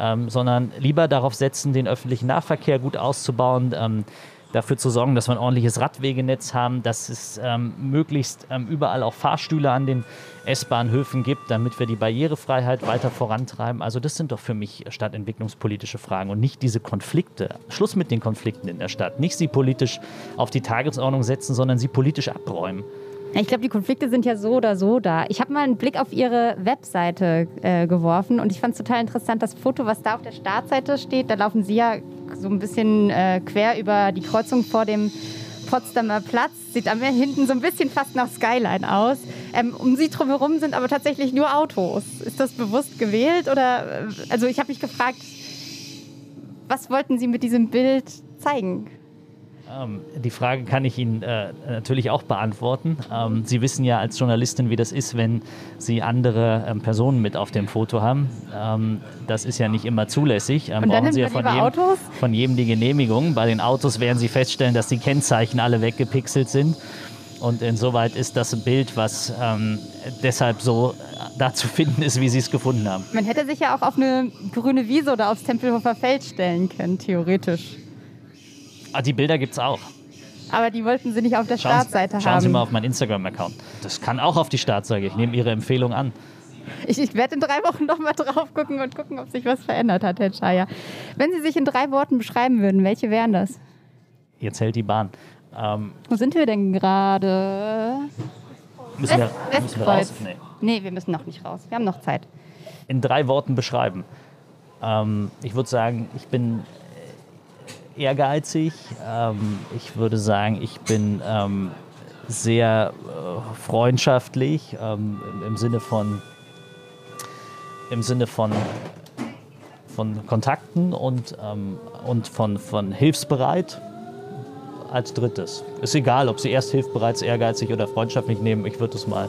ähm, sondern lieber darauf setzen, den öffentlichen Nahverkehr gut auszubauen, ähm, dafür zu sorgen, dass wir ein ordentliches Radwegenetz haben, dass es ähm, möglichst ähm, überall auch Fahrstühle an den S-Bahnhöfen gibt, damit wir die Barrierefreiheit weiter vorantreiben. Also das sind doch für mich stadtentwicklungspolitische Fragen und nicht diese Konflikte. Schluss mit den Konflikten in der Stadt. Nicht sie politisch auf die Tagesordnung setzen, sondern sie politisch abräumen.
Ich glaube, die Konflikte sind ja so oder so da. Ich habe mal einen Blick auf Ihre Webseite äh, geworfen und ich fand es total interessant, das Foto, was da auf der Startseite steht. Da laufen Sie ja so ein bisschen äh, quer über die Kreuzung vor dem Potsdamer Platz, sieht am hinten so ein bisschen fast nach Skyline aus. Ähm, um sie drumherum sind aber tatsächlich nur Autos. Ist das bewusst gewählt oder? äh, Also ich habe mich gefragt, was wollten Sie mit diesem Bild zeigen?
Ähm, die Frage kann ich Ihnen äh, natürlich auch beantworten. Ähm, Sie wissen ja als Journalistin, wie das ist, wenn Sie andere ähm, Personen mit auf dem Foto haben. Ähm, das ist ja nicht immer zulässig. Ähm,
Und
brauchen Sie ja von jedem,
Autos?
von jedem die Genehmigung. Bei den Autos werden Sie feststellen, dass die Kennzeichen alle weggepixelt sind. Und insoweit ist das ein Bild, was ähm, deshalb so äh, da zu finden ist, wie Sie es gefunden haben.
Man hätte sich ja auch auf eine grüne Wiese oder aufs Tempelhofer Feld stellen können, theoretisch.
Ah, die Bilder gibt es auch.
Aber die wollten Sie nicht auf der
Schauen,
Startseite
schauen
haben.
Sie mal auf meinen Instagram-Account. Das kann auch auf die Startseite. Ich nehme Ihre Empfehlung an.
Ich, ich werde in drei Wochen nochmal drauf gucken und gucken, ob sich was verändert hat, Herr Schaier. Wenn Sie sich in drei Worten beschreiben würden, welche wären das?
Jetzt hält die Bahn. Ähm,
Wo sind wir denn gerade?
müssen, wir,
West-
müssen wir raus? Nee.
Nee, wir müssen noch nicht raus. Wir haben noch Zeit.
In drei Worten beschreiben. Ähm, ich würde sagen, ich bin ehrgeizig. Ähm, ich würde sagen, ich bin ähm, sehr äh, freundschaftlich ähm, im, im Sinne von im Sinne von von Kontakten und, ähm, und von, von hilfsbereit als drittes. Ist egal, ob Sie erst hilfsbereit, ehrgeizig oder freundschaftlich nehmen. Ich würde es mal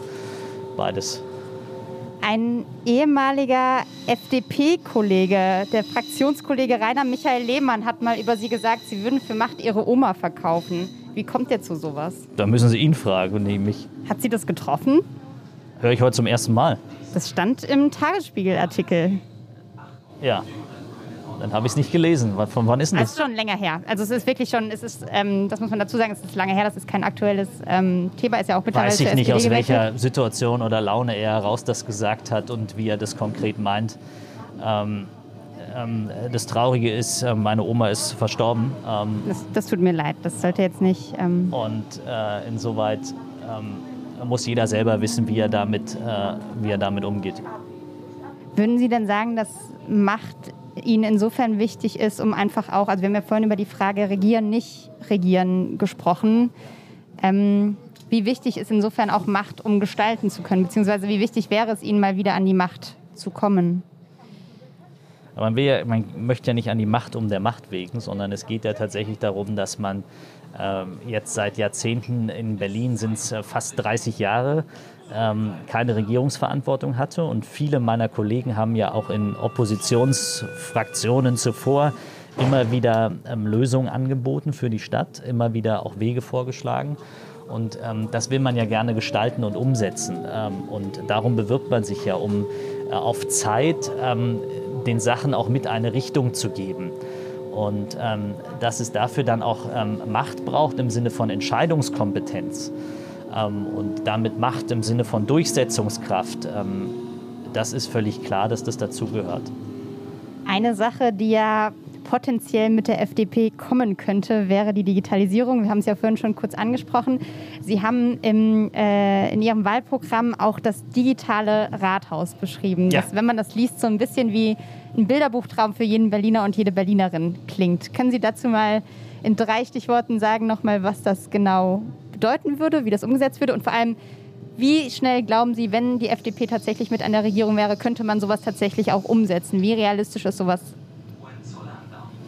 beides
Ein ehemaliger FDP-Kollege, der Fraktionskollege Rainer Michael Lehmann, hat mal über Sie gesagt, Sie würden für Macht Ihre Oma verkaufen. Wie kommt der zu sowas?
Da müssen Sie ihn fragen und nicht mich.
Hat Sie das getroffen?
Höre ich heute zum ersten Mal.
Das stand im Tagesspiegel-Artikel.
Ja. Dann habe ich es nicht gelesen. Von wann ist denn
Das
das?
ist schon länger her. Also es ist wirklich schon, es ist, ähm, das muss man dazu sagen, es ist lange her, das ist kein aktuelles ähm, Thema, ist ja auch mittlerweile
Weiß ich nicht, aus
gewechselt.
welcher Situation oder Laune er heraus das gesagt hat und wie er das konkret meint. Ähm, ähm, das Traurige ist, äh, meine Oma ist verstorben. Ähm,
Das, das tut mir leid, das sollte jetzt nicht... Ähm,
und äh, insoweit muss jeder selber wissen, wie er damit, äh, wie er damit umgeht.
Würden Sie denn sagen, dass Macht Ihnen insofern wichtig ist, um einfach auch, also wir haben ja vorhin über die Frage Regieren, nicht Regieren gesprochen. Ähm, wie wichtig ist insofern auch Macht, um gestalten zu können? Beziehungsweise wie wichtig wäre es Ihnen mal wieder an die Macht zu kommen?
Aber man, ja, man möchte ja nicht an die Macht um der Macht wegen, sondern es geht ja tatsächlich darum, dass man ähm, jetzt seit Jahrzehnten in Berlin sind es äh, fast 30 Jahre ähm, keine Regierungsverantwortung hatte und viele meiner Kollegen haben ja auch in Oppositionsfraktionen zuvor immer wieder ähm, Lösungen angeboten für die Stadt, immer wieder auch Wege vorgeschlagen. Und ähm, das will man ja gerne gestalten und umsetzen. Ähm, und darum bewirbt man sich ja, um äh, auf Zeit ähm, den Sachen auch mit eine Richtung zu geben. Und ähm, dass es dafür dann auch Macht braucht im Sinne von Entscheidungskompetenz ähm, und damit Macht im Sinne von Durchsetzungskraft, ähm, das ist völlig klar, dass das dazugehört.
Eine Sache, die ja potenziell mit der FDP kommen könnte, wäre die Digitalisierung. Wir haben es ja vorhin schon kurz angesprochen. Sie haben im, äh, in Ihrem Wahlprogramm auch das digitale Rathaus beschrieben.
Ja.
Das, wenn man das liest, so ein bisschen wie ein Bilderbuchtraum für jeden Berliner und jede Berlinerin klingt. Können Sie dazu mal in drei Stichworten sagen, nochmal, was das genau bedeuten würde, wie das umgesetzt würde und vor allem, wie schnell glauben Sie, wenn die FDP tatsächlich mit der Regierung wäre, könnte man sowas tatsächlich auch umsetzen? Wie realistisch ist sowas?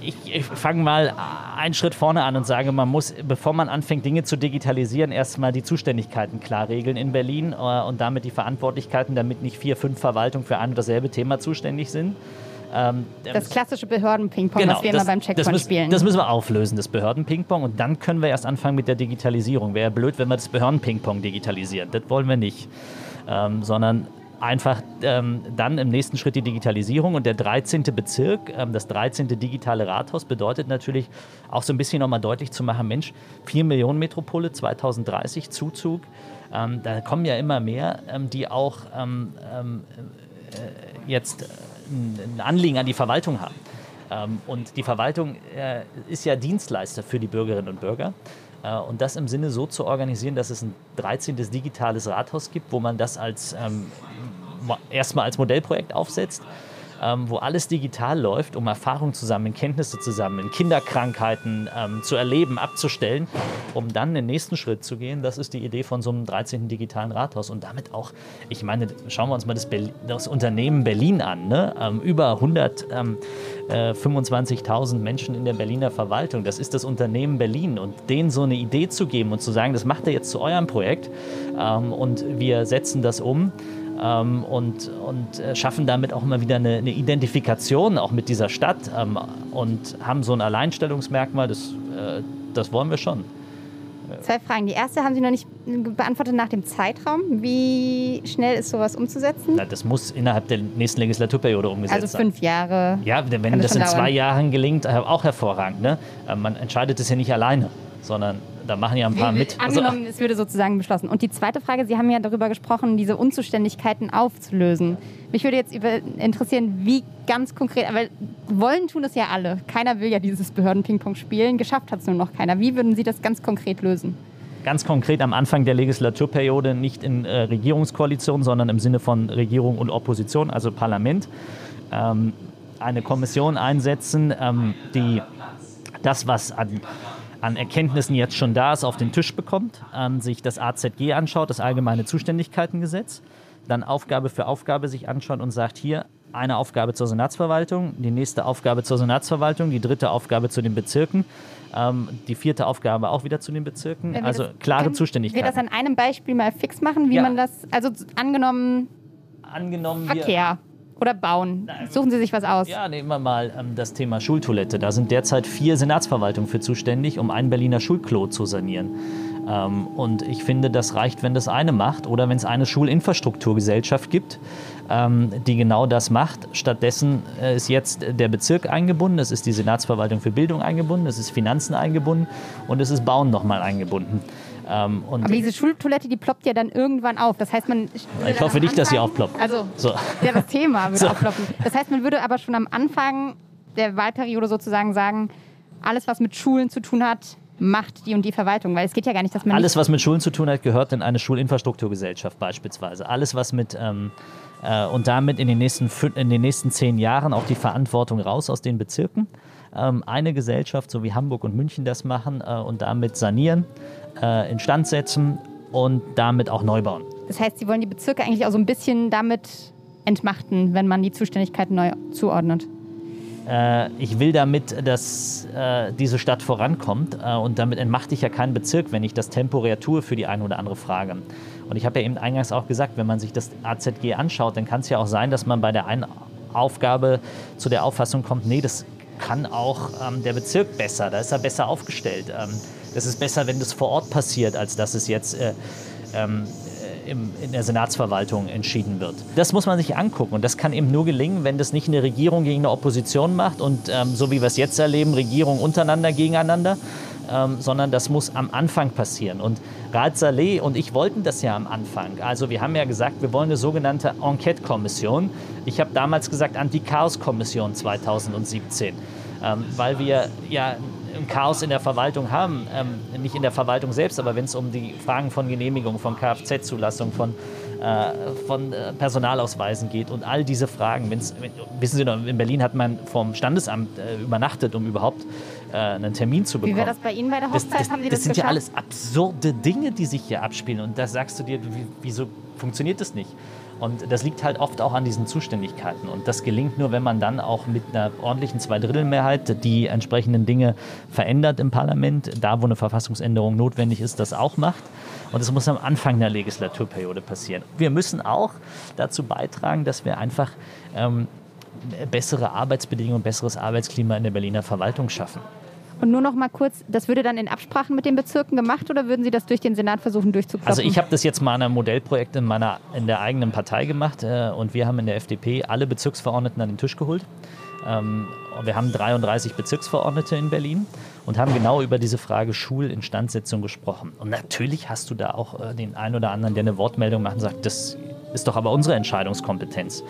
Ich, ich fange mal einen Schritt vorne an und sage, man muss, bevor man anfängt, Dinge zu digitalisieren, erstmal die Zuständigkeiten klar regeln in Berlin äh, und damit die Verantwortlichkeiten, damit nicht vier, fünf Verwaltungen für ein und dasselbe Thema zuständig sind. Ähm,
Das klassische Behörden-Ping-Pong, was wir immer beim Checkpoint
das
spielen.
Das müssen wir auflösen, das Behörden-Ping-Pong. Und dann können wir erst anfangen mit der Digitalisierung. Wäre ja blöd, wenn wir das Behörden-Ping-Pong digitalisieren. Das wollen wir nicht. Ähm, sondern einfach ähm, dann im nächsten Schritt die Digitalisierung. Und der 13. Bezirk, ähm, das 13. digitale Rathaus, bedeutet natürlich auch so ein bisschen nochmal deutlich zu machen, Mensch, 4 Millionen Metropole 2030, Zuzug. Ähm, da kommen ja immer mehr, ähm, die auch ähm, ähm, äh, jetzt ein Anliegen an die Verwaltung haben. Ähm, und die Verwaltung äh, ist ja Dienstleister für die Bürgerinnen und Bürger. Äh, und das im Sinne so zu organisieren, dass es ein 13. digitales Rathaus gibt, wo man das als ähm, erstmal als Modellprojekt aufsetzt ähm, wo alles digital läuft, um Erfahrungen zu sammeln, Kenntnisse zu sammeln, Kinderkrankheiten ähm, zu erleben, abzustellen, um dann den nächsten Schritt zu gehen. Das ist die Idee von so einem 13. digitalen Rathaus und damit auch, ich meine, schauen wir uns mal das, Berlin, das Unternehmen Berlin an, ne? Ähm, über 100 25.000 äh, Menschen in der Berliner Verwaltung. Das ist das Unternehmen Berlin. Und denen so eine Idee zu geben und zu sagen, das macht ihr jetzt zu eurem Projekt ähm, und wir setzen das um ähm, und, und äh, schaffen damit auch immer wieder eine, eine Identifikation auch mit dieser Stadt ähm, und haben so ein Alleinstellungsmerkmal, das, äh, das wollen wir schon.
Zwei Fragen. Die erste haben Sie noch nicht beantwortet nach dem Zeitraum. Wie schnell ist sowas umzusetzen?
Na, das muss innerhalb der nächsten Legislaturperiode umgesetzt
sein. Also fünf Jahre.
Ja, wenn das, das in zwei Jahren gelingt, äh, auch hervorragend. Ne? Äh, man entscheidet es ja nicht alleine, sondern da machen ja ein paar mit.
Also, Angenommen, es würde sozusagen beschlossen. Und die zweite Frage, Sie haben ja darüber gesprochen, diese Unzuständigkeiten aufzulösen. Mich würde jetzt interessieren, wie ganz konkret, weil wollen tun es ja alle. Keiner will ja dieses Behörden-Ping-Pong spielen. Geschafft hat es nur noch keiner. Wie würden Sie das ganz konkret lösen?
Ganz konkret am Anfang der Legislaturperiode nicht in äh, Regierungskoalition, sondern im Sinne von Regierung und Opposition, also Parlament, ähm, eine Kommission einsetzen, ähm, die das, was an an Erkenntnissen jetzt schon da ist, auf den Tisch bekommt, ähm, sich das AZG anschaut, das Allgemeine Zuständigkeitengesetz, dann Aufgabe für Aufgabe sich anschaut und sagt, hier eine Aufgabe zur Senatsverwaltung, die nächste Aufgabe zur Senatsverwaltung, die dritte Aufgabe zu den Bezirken, ähm, die vierte Aufgabe auch wieder zu den Bezirken. Also klare
können,
Zuständigkeit.
Wir das an einem Beispiel mal fix machen, wie ja. man das, also angenommen,
angenommen
Verkehr. Wir, oder bauen? Suchen Sie sich was aus?
Ja, nehmen wir mal ähm, das Thema Schultoilette. Da sind derzeit vier Senatsverwaltungen für zuständig, um ein Berliner Schulklo zu sanieren. Ähm, und ich finde, das reicht, wenn das eine macht oder wenn es eine Schulinfrastrukturgesellschaft gibt, ähm, die genau das macht. Stattdessen äh, ist jetzt der Bezirk eingebunden, es ist die Senatsverwaltung für Bildung eingebunden, es ist Finanzen eingebunden und es ist Bauen nochmal eingebunden.
Ähm, Aber diese Schultoilette, die ploppt ja dann irgendwann auf. Das heißt, man.
Ich hoffe nicht, dass sie aufploppt.
Also, so. ja, das Thema würde so. aufploppen. Das heißt, man würde aber schon am Anfang der Wahlperiode sozusagen sagen, alles, was mit Schulen zu tun hat, macht die und die Verwaltung? Weil es geht ja gar nicht, dass man.
Alles, was mit Schulen zu tun hat, gehört in eine Schulinfrastrukturgesellschaft beispielsweise. Alles, was mit. Ähm, äh, und damit in den, nächsten, in den nächsten zehn Jahren auch die Verantwortung raus aus den Bezirken. Ähm, eine Gesellschaft, so wie Hamburg und München das machen äh, und damit sanieren äh, instand setzen und damit auch neu bauen.
Das heißt, Sie wollen die Bezirke eigentlich auch so ein bisschen damit entmachten, wenn man die Zuständigkeiten neu zuordnet?
Äh, ich will damit, dass äh, diese Stadt vorankommt äh, und damit entmachte ich ja keinen Bezirk, wenn ich das temporär tue für die eine oder andere Frage. Und ich habe ja eben eingangs auch gesagt, wenn man sich das AZG anschaut, dann kann es ja auch sein, dass man bei der einen Aufgabe zu der Auffassung kommt, nee, das kann auch ähm, der Bezirk besser, da ist er besser aufgestellt. Ähm, das ist besser, wenn das vor Ort passiert, als dass es jetzt äh, ähm, äh, im, in der Senatsverwaltung entschieden wird. Das muss man sich angucken und das kann eben nur gelingen, wenn das nicht eine Regierung gegen eine Opposition macht und ähm, so wie wir es jetzt erleben, Regierung untereinander gegeneinander, ähm, sondern das muss am Anfang passieren. Und Rat Saleh und ich wollten das ja am Anfang. Also wir haben ja gesagt, wir wollen eine sogenannte Enquete-Kommission. Ich habe damals gesagt Anti-Chaos-Kommission 2017, ähm, weil wir ja Chaos in der Verwaltung haben, ähm, nicht in der Verwaltung selbst, aber wenn es um die Fragen von Genehmigung, von Kfz-Zulassung, von, äh, von äh, Personalausweisen geht und all diese Fragen. Wenn's, wissen Sie noch, in Berlin hat man vom Standesamt äh, übernachtet, um überhaupt äh, einen Termin zu bekommen.
Wie wäre das bei Ihnen bei der Hochzeit?
Das, das,
haben Sie
das, das sind geschafft? ja alles absurde Dinge, die sich hier abspielen und da sagst du dir, wieso funktioniert das nicht? Und das liegt halt oft auch an diesen Zuständigkeiten. Und das gelingt nur, wenn man dann auch mit einer ordentlichen Zweidrittelmehrheit die entsprechenden Dinge verändert im Parlament, da wo eine Verfassungsänderung notwendig ist, das auch macht. Und das muss am Anfang der Legislaturperiode passieren. Wir müssen auch dazu beitragen, dass wir einfach ähm, bessere Arbeitsbedingungen, besseres Arbeitsklima in der Berliner Verwaltung schaffen.
Und nur noch mal kurz, das würde dann in Absprachen mit den Bezirken gemacht oder würden Sie das durch den Senat versuchen durchzukloppen?
Also ich habe das jetzt mal in einem Modellprojekt in, meiner, in der eigenen Partei gemacht äh, und wir haben in der FDP alle Bezirksverordneten an den Tisch geholt. Ähm, wir haben 33 Bezirksverordnete in Berlin und haben genau über diese Frage Schulinstandsetzung gesprochen. Und natürlich hast du da auch äh, den einen oder anderen, der eine Wortmeldung macht und sagt, das ist doch aber unsere Entscheidungskompetenz.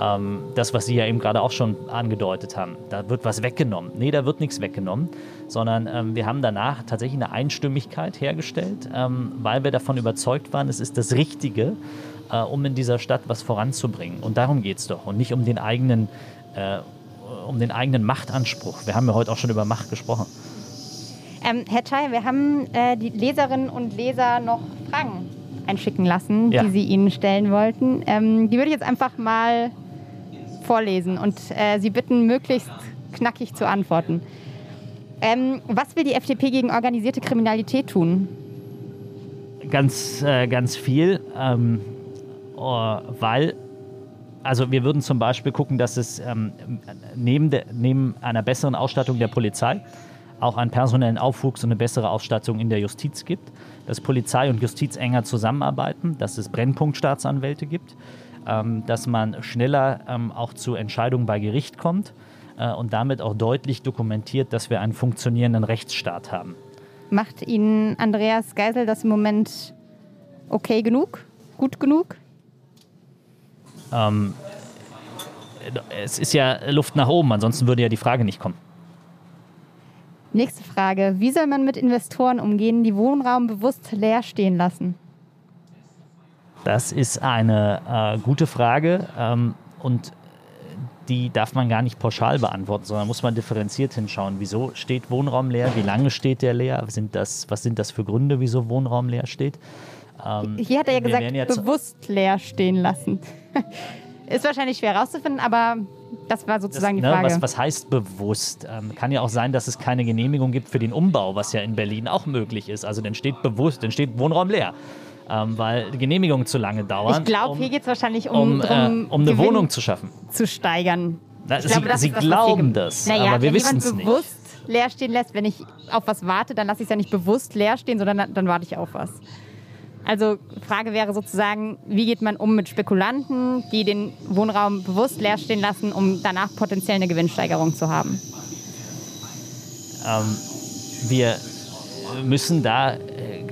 Ähm, das, was Sie ja eben gerade auch schon angedeutet haben, da wird was weggenommen. Nee, da wird nichts weggenommen, sondern ähm, wir haben danach tatsächlich eine Einstimmigkeit hergestellt, ähm, weil wir davon überzeugt waren, es ist das Richtige, äh, um in dieser Stadt was voranzubringen. Und darum geht es doch und nicht um den eigenen, äh, um den eigenen Machtanspruch. Wir haben ja heute auch schon über Macht gesprochen.
Ähm, Herr Chai, wir haben äh, die Leserinnen und Leser noch Fragen einschicken lassen,
Ja.
die sie Ihnen stellen wollten. Ähm, die würde ich jetzt einfach mal vorlesen und äh, Sie bitten, möglichst knackig zu antworten. Ähm, was will die FDP gegen organisierte Kriminalität tun?
Ganz, äh, ganz viel, ähm, oh, weil, also wir würden zum Beispiel gucken, dass es ähm, neben, der, neben einer besseren Ausstattung der Polizei auch einen personellen Aufwuchs und eine bessere Ausstattung in der Justiz gibt, dass Polizei und Justiz enger zusammenarbeiten, dass es Brennpunktstaatsanwälte gibt, ähm, dass man schneller ähm, auch zu Entscheidungen bei Gericht kommt äh, und damit auch deutlich dokumentiert, dass wir einen funktionierenden Rechtsstaat haben.
Macht Ihnen Andreas Geisel das im Moment okay genug? Gut genug?
Ähm, es ist ja Luft nach oben, ansonsten würde ja die Frage nicht kommen.
Nächste Frage. Wie soll man mit Investoren umgehen, die Wohnraum bewusst leer stehen lassen?
Das ist eine äh, gute Frage ähm, und die darf man gar nicht pauschal beantworten, sondern muss man differenziert hinschauen. Wieso steht Wohnraum leer? Wie lange steht der leer? Sind das, was sind das für Gründe, wieso Wohnraum leer steht? Ähm,
Hier hat er ja gesagt,
jetzt-
bewusst leer stehen lassen. Ist wahrscheinlich schwer herauszufinden, aber das war
Das,
sozusagen die
ne,
Frage.
was, was heißt bewusst? Ähm, kann ja auch sein, dass es keine Genehmigung gibt für den Umbau, was ja in Berlin auch möglich ist. Also dann steht bewusst, dann steht Wohnraum leer, ähm, weil die Genehmigungen zu lange dauern.
ich glaube,
um,
hier geht es wahrscheinlich um,
um, äh,
drum,
um eine
Gewinn
Wohnung zu schaffen.
zu steigern.
Na, sie
glaube, das
sie
das,
glauben das,
naja,
aber wir wissen es nicht.
bewusst leer stehen lässt, wenn ich auf was warte, dann lasse ich es ja nicht bewusst leer stehen, sondern dann, warte ich auf was. Also Frage wäre sozusagen, wie geht man um mit Spekulanten, die den Wohnraum bewusst leer stehen lassen, um danach potenziell eine Gewinnsteigerung zu haben?
Ähm, wir müssen da, äh,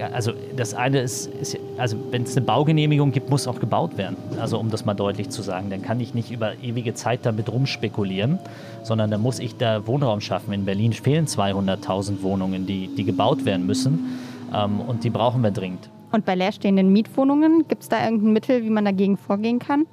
also das eine ist, ist also wenn es eine Baugenehmigung gibt, muss auch gebaut werden. Also um das mal deutlich zu sagen, dann kann ich nicht über ewige Zeit damit rumspekulieren, sondern dann muss ich da Wohnraum schaffen. In Berlin fehlen 200.000 Wohnungen, die, die gebaut werden müssen ähm, und die brauchen wir dringend.
Und bei leerstehenden Mietwohnungen, gibt es da irgendein Mittel, wie man dagegen vorgehen kann?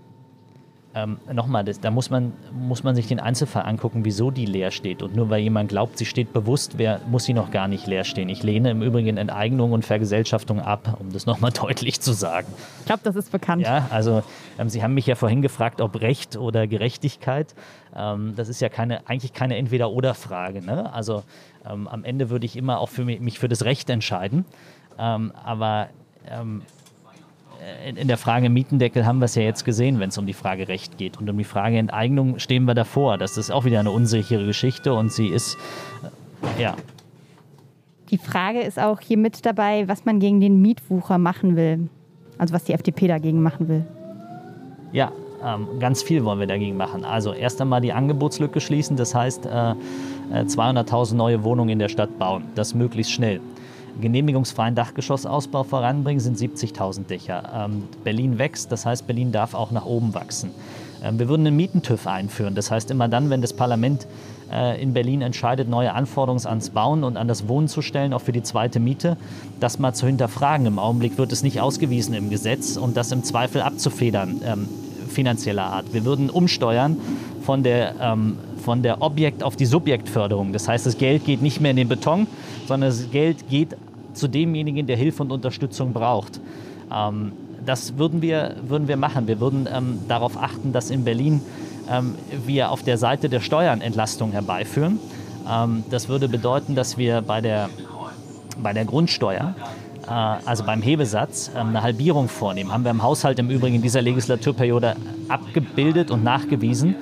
Ähm, Nochmal, da muss man, muss man sich den Einzelfall angucken, wieso die leer steht. Und nur weil jemand glaubt, sie steht bewusst, wer, muss sie noch gar nicht leer stehen. Ich lehne im Übrigen Enteignung und Vergesellschaftung ab, um das nochmal deutlich zu sagen.
Ich glaube, das ist bekannt.
Ja, also ähm, Sie haben mich ja vorhin gefragt, ob Recht oder Gerechtigkeit. Ähm, das ist ja keine, eigentlich keine Entweder-Oder-Frage. Ne? Also ähm, am Ende würde ich immer auch für mich, mich für das Recht entscheiden. Ähm, aber ähm, in, in der Frage Mietendeckel haben wir es ja jetzt gesehen, wenn es um die Frage Recht geht. Und um die Frage Enteignung stehen wir davor. Das ist auch wieder eine unsichere Geschichte und sie ist, äh, ja,
Die Frage ist auch hier mit dabei, was man gegen den Mietwucher machen will. Also was die FDP dagegen machen will.
Ja, ähm, ganz viel wollen wir dagegen machen. Also erst einmal die Angebotslücke schließen, das heißt äh, äh, 200.000 neue Wohnungen in der Stadt bauen, das möglichst schnell. Genehmigungsfreien Dachgeschossausbau voranbringen sind 70.000 Dächer. Ähm, Berlin wächst, das heißt Berlin darf auch nach oben wachsen. Ähm, wir würden einen Mietentüff einführen, das heißt immer dann, wenn das Parlament äh, in Berlin entscheidet, neue Anforderungen ans Bauen und an das Wohnen zu stellen, auch für die zweite Miete, das mal zu hinterfragen. Im Augenblick wird es nicht ausgewiesen im Gesetz und das im Zweifel abzufedern, ähm, finanzieller Art. Wir würden umsteuern von der, ähm, von der Objekt- auf die Subjektförderung. Das heißt, das Geld geht nicht mehr in den Beton, sondern das Geld geht zu demjenigen, der Hilfe und Unterstützung braucht. Ähm, das würden wir, würden wir machen. Wir würden ähm, darauf achten, dass in Berlin ähm, wir auf der Seite der Steuern Entlastung herbeiführen. Ähm, das würde bedeuten, dass wir bei der, bei der Grundsteuer, äh, also beim Hebesatz, ähm, eine Halbierung vornehmen. Haben wir im Haushalt im Übrigen in dieser Legislaturperiode abgebildet und nachgewiesen,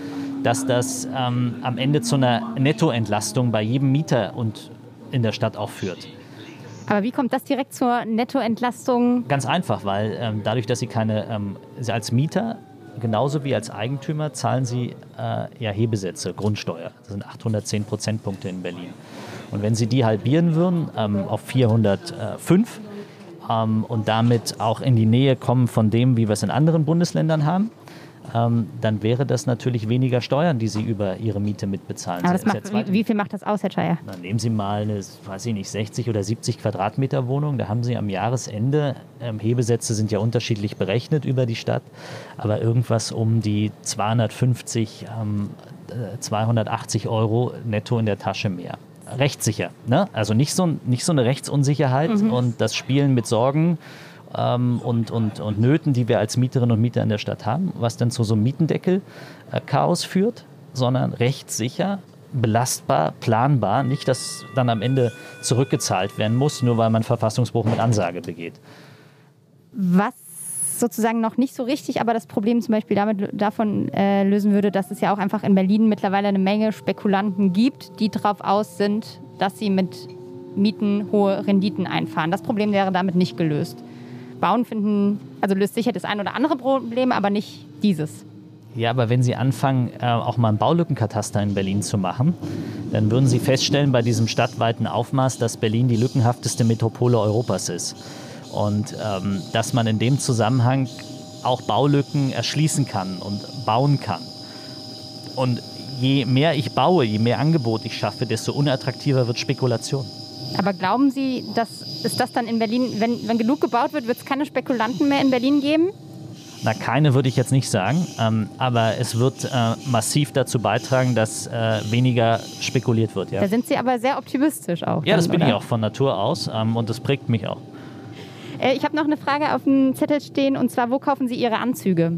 dass das ähm, am Ende zu einer Nettoentlastung bei jedem Mieter und in der Stadt auch führt.
Aber wie kommt das direkt zur Nettoentlastung?
Ganz einfach, weil ähm, dadurch, dass Sie keine, ähm, als Mieter genauso wie als Eigentümer zahlen Sie äh, ja Hebesätze, Grundsteuer. Das sind 810 Prozentpunkte in Berlin. Und wenn Sie die halbieren würden ähm, auf 405 ähm, und damit auch in die Nähe kommen von dem, wie wir es in anderen Bundesländern haben, ähm, dann wäre das natürlich weniger Steuern, die Sie über Ihre Miete mitbezahlen.
Aber das macht, wie, wie, viel macht das aus, Herr Scheier?
Dann nehmen Sie mal eine, weiß ich nicht, 60 oder 70 Quadratmeter Wohnung. Da haben Sie am Jahresende, ähm, Hebesätze sind ja unterschiedlich berechnet über die Stadt, aber irgendwas um die 250, ähm, 280 Euro netto in der Tasche mehr rechtssicher. Ne? Also nicht so, nicht so eine Rechtsunsicherheit mhm. und das Spielen mit Sorgen ähm, und, und, und Nöten, die wir als Mieterinnen und Mieter in der Stadt haben, was dann zu so einem Mietendeckel-Chaos äh, führt, sondern rechtssicher, belastbar, planbar. Nicht, dass dann am Ende zurückgezahlt werden muss, nur weil man Verfassungsbruch mit Ansage begeht.
Was sozusagen noch nicht so richtig, aber das Problem zum Beispiel damit, davon äh, lösen würde, dass es ja auch einfach in Berlin mittlerweile eine Menge Spekulanten gibt, die darauf aus sind, dass sie mit Mieten hohe Renditen einfahren. Das Problem wäre damit nicht gelöst. Bauen finden, also löst sicher das ein oder andere Problem, aber nicht dieses.
Ja, aber wenn Sie anfangen, äh, auch mal einen Baulückenkataster in Berlin zu machen, dann würden Sie feststellen bei diesem stadtweiten Aufmaß, dass Berlin die lückenhafteste Metropole Europas ist. Und ähm, dass man in dem Zusammenhang auch Baulücken erschließen kann und bauen kann. Und je mehr ich baue, je mehr Angebot ich schaffe, desto unattraktiver wird Spekulation.
Aber glauben Sie, dass ist das dann in Berlin, wenn, wenn genug gebaut wird, wird es keine Spekulanten mehr in Berlin geben?
Na, keine würde ich jetzt nicht sagen, ähm, aber es wird äh, massiv dazu beitragen, dass äh, weniger spekuliert wird. Ja.
Da sind Sie aber sehr optimistisch auch.
Ja, dann, das bin oder? ich auch von Natur aus ähm, und das prägt mich auch.
Äh, ich habe noch eine Frage auf dem Zettel stehen und zwar, wo kaufen Sie Ihre Anzüge?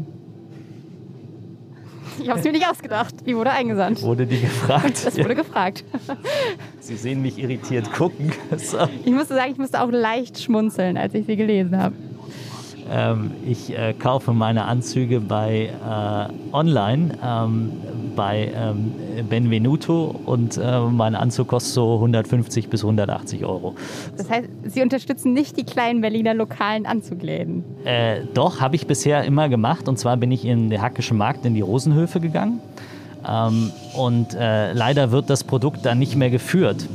Ich habe es mir nicht ausgedacht. Die wurde eingesandt.
Wurde die gefragt?
Das wurde gefragt.
Sie sehen mich irritiert gucken.
So. Ich musste sagen, ich musste auch leicht schmunzeln, als ich sie gelesen habe.
Ähm, ich äh, kaufe meine Anzüge bei äh, online ähm, bei ähm, Benvenuto und äh, mein Anzug kostet so 150 bis 180 Euro.
Das heißt, Sie unterstützen nicht die kleinen Berliner lokalen Anzugläden?
Äh, doch, habe ich bisher immer gemacht. Und zwar bin ich in den Hackischen Markt in die Rosenhöfe gegangen. Ähm, und äh, leider wird das Produkt dann nicht mehr geführt.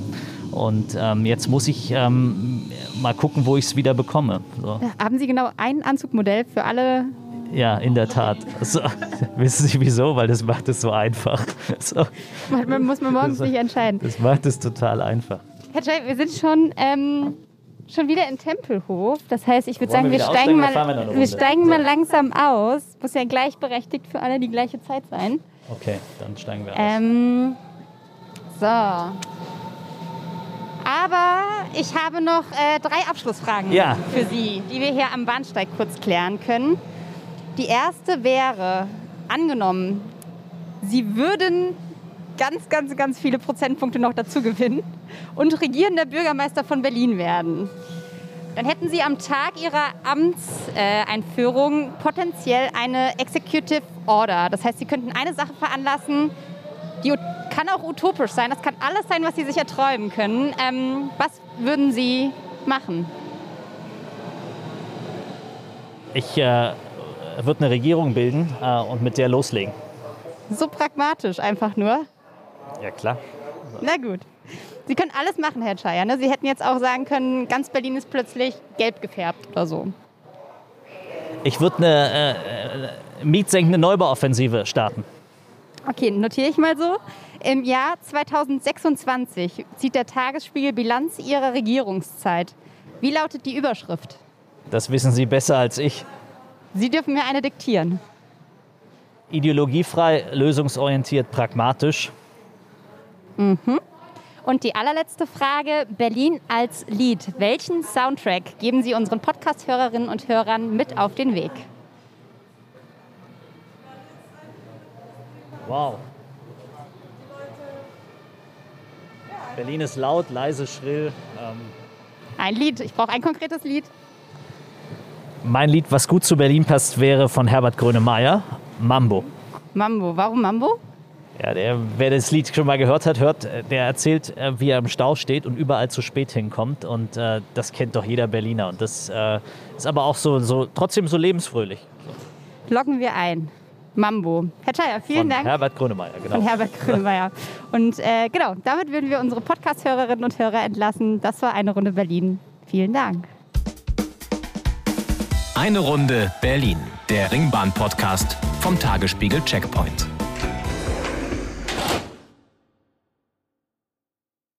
Und ähm, jetzt muss ich ähm, mal gucken, wo ich es wieder bekomme. So.
Haben Sie genau ein Anzugmodell für alle?
Ja, in der Tat. So, wissen Sie wieso? Weil das macht es so einfach. So.
Man muss man morgens
das,
nicht entscheiden.
Das macht es total einfach.
Herr Jay, wir sind schon, ähm, schon wieder in Tempelhof. Das heißt, ich würde sagen, wir, wir steigen, mal, wir, wir steigen mal langsam aus. Muss ja gleichberechtigt für alle die gleiche Zeit sein.
Okay, dann steigen wir aus.
Ähm, so. Aber ich habe noch äh, drei Abschlussfragen
ja.
für Sie, die wir hier am Bahnsteig kurz klären können. Die erste wäre, angenommen, Sie würden ganz, ganz, ganz viele Prozentpunkte noch dazu gewinnen und regierender Bürgermeister von Berlin werden. Dann hätten Sie am Tag Ihrer Amtseinführung äh, potenziell eine Executive Order. Das heißt, Sie könnten eine Sache veranlassen, die kann auch utopisch sein. Das kann alles sein, was Sie sich erträumen können. Ähm, was würden Sie machen?
Ich äh, würde eine Regierung bilden äh, und mit der loslegen.
So pragmatisch einfach nur?
Ja, klar.
Na gut. Sie können alles machen, Herr Scheier. Ne? Sie hätten jetzt auch sagen können, ganz Berlin ist plötzlich gelb gefärbt oder so.
Ich würde eine äh, äh, mietsenkende Neubauoffensive starten.
Okay, notiere ich mal so. Im Jahr 2026 zieht der Tagesspiegel Bilanz Ihrer Regierungszeit. Wie lautet die Überschrift?
Das wissen Sie besser als ich.
Sie dürfen mir eine diktieren.
Ideologiefrei, lösungsorientiert, pragmatisch.
Mhm. Und die allerletzte Frage, Berlin als Lied. Welchen Soundtrack geben Sie unseren Podcast-Hörerinnen und Hörern mit auf den Weg?
Wow. Berlin ist laut, leise, schrill. Ähm
ein Lied, ich brauche ein konkretes Lied.
Mein Lied, was gut zu Berlin passt, wäre von Herbert Grönemeyer, Mambo.
Mambo, warum Mambo?
Ja, der, wer das Lied schon mal gehört hat, hört, der erzählt, äh, wie er im Stau steht und überall zu spät hinkommt. Und äh, das kennt doch jeder Berliner. Und das äh, ist aber auch so, so trotzdem so lebensfröhlich.
Loggen wir ein. Mambo. Herr Chaya, vielen
Von
Dank.
Herbert Grönemeyer, genau.
Von Herbert Grönemeyer. Und äh, genau, damit würden wir unsere Podcast-Hörerinnen und Hörer entlassen. Das war eine Runde Berlin. Vielen Dank.
Eine Runde Berlin, der Ringbahn-Podcast vom Tagesspiegel Checkpoint.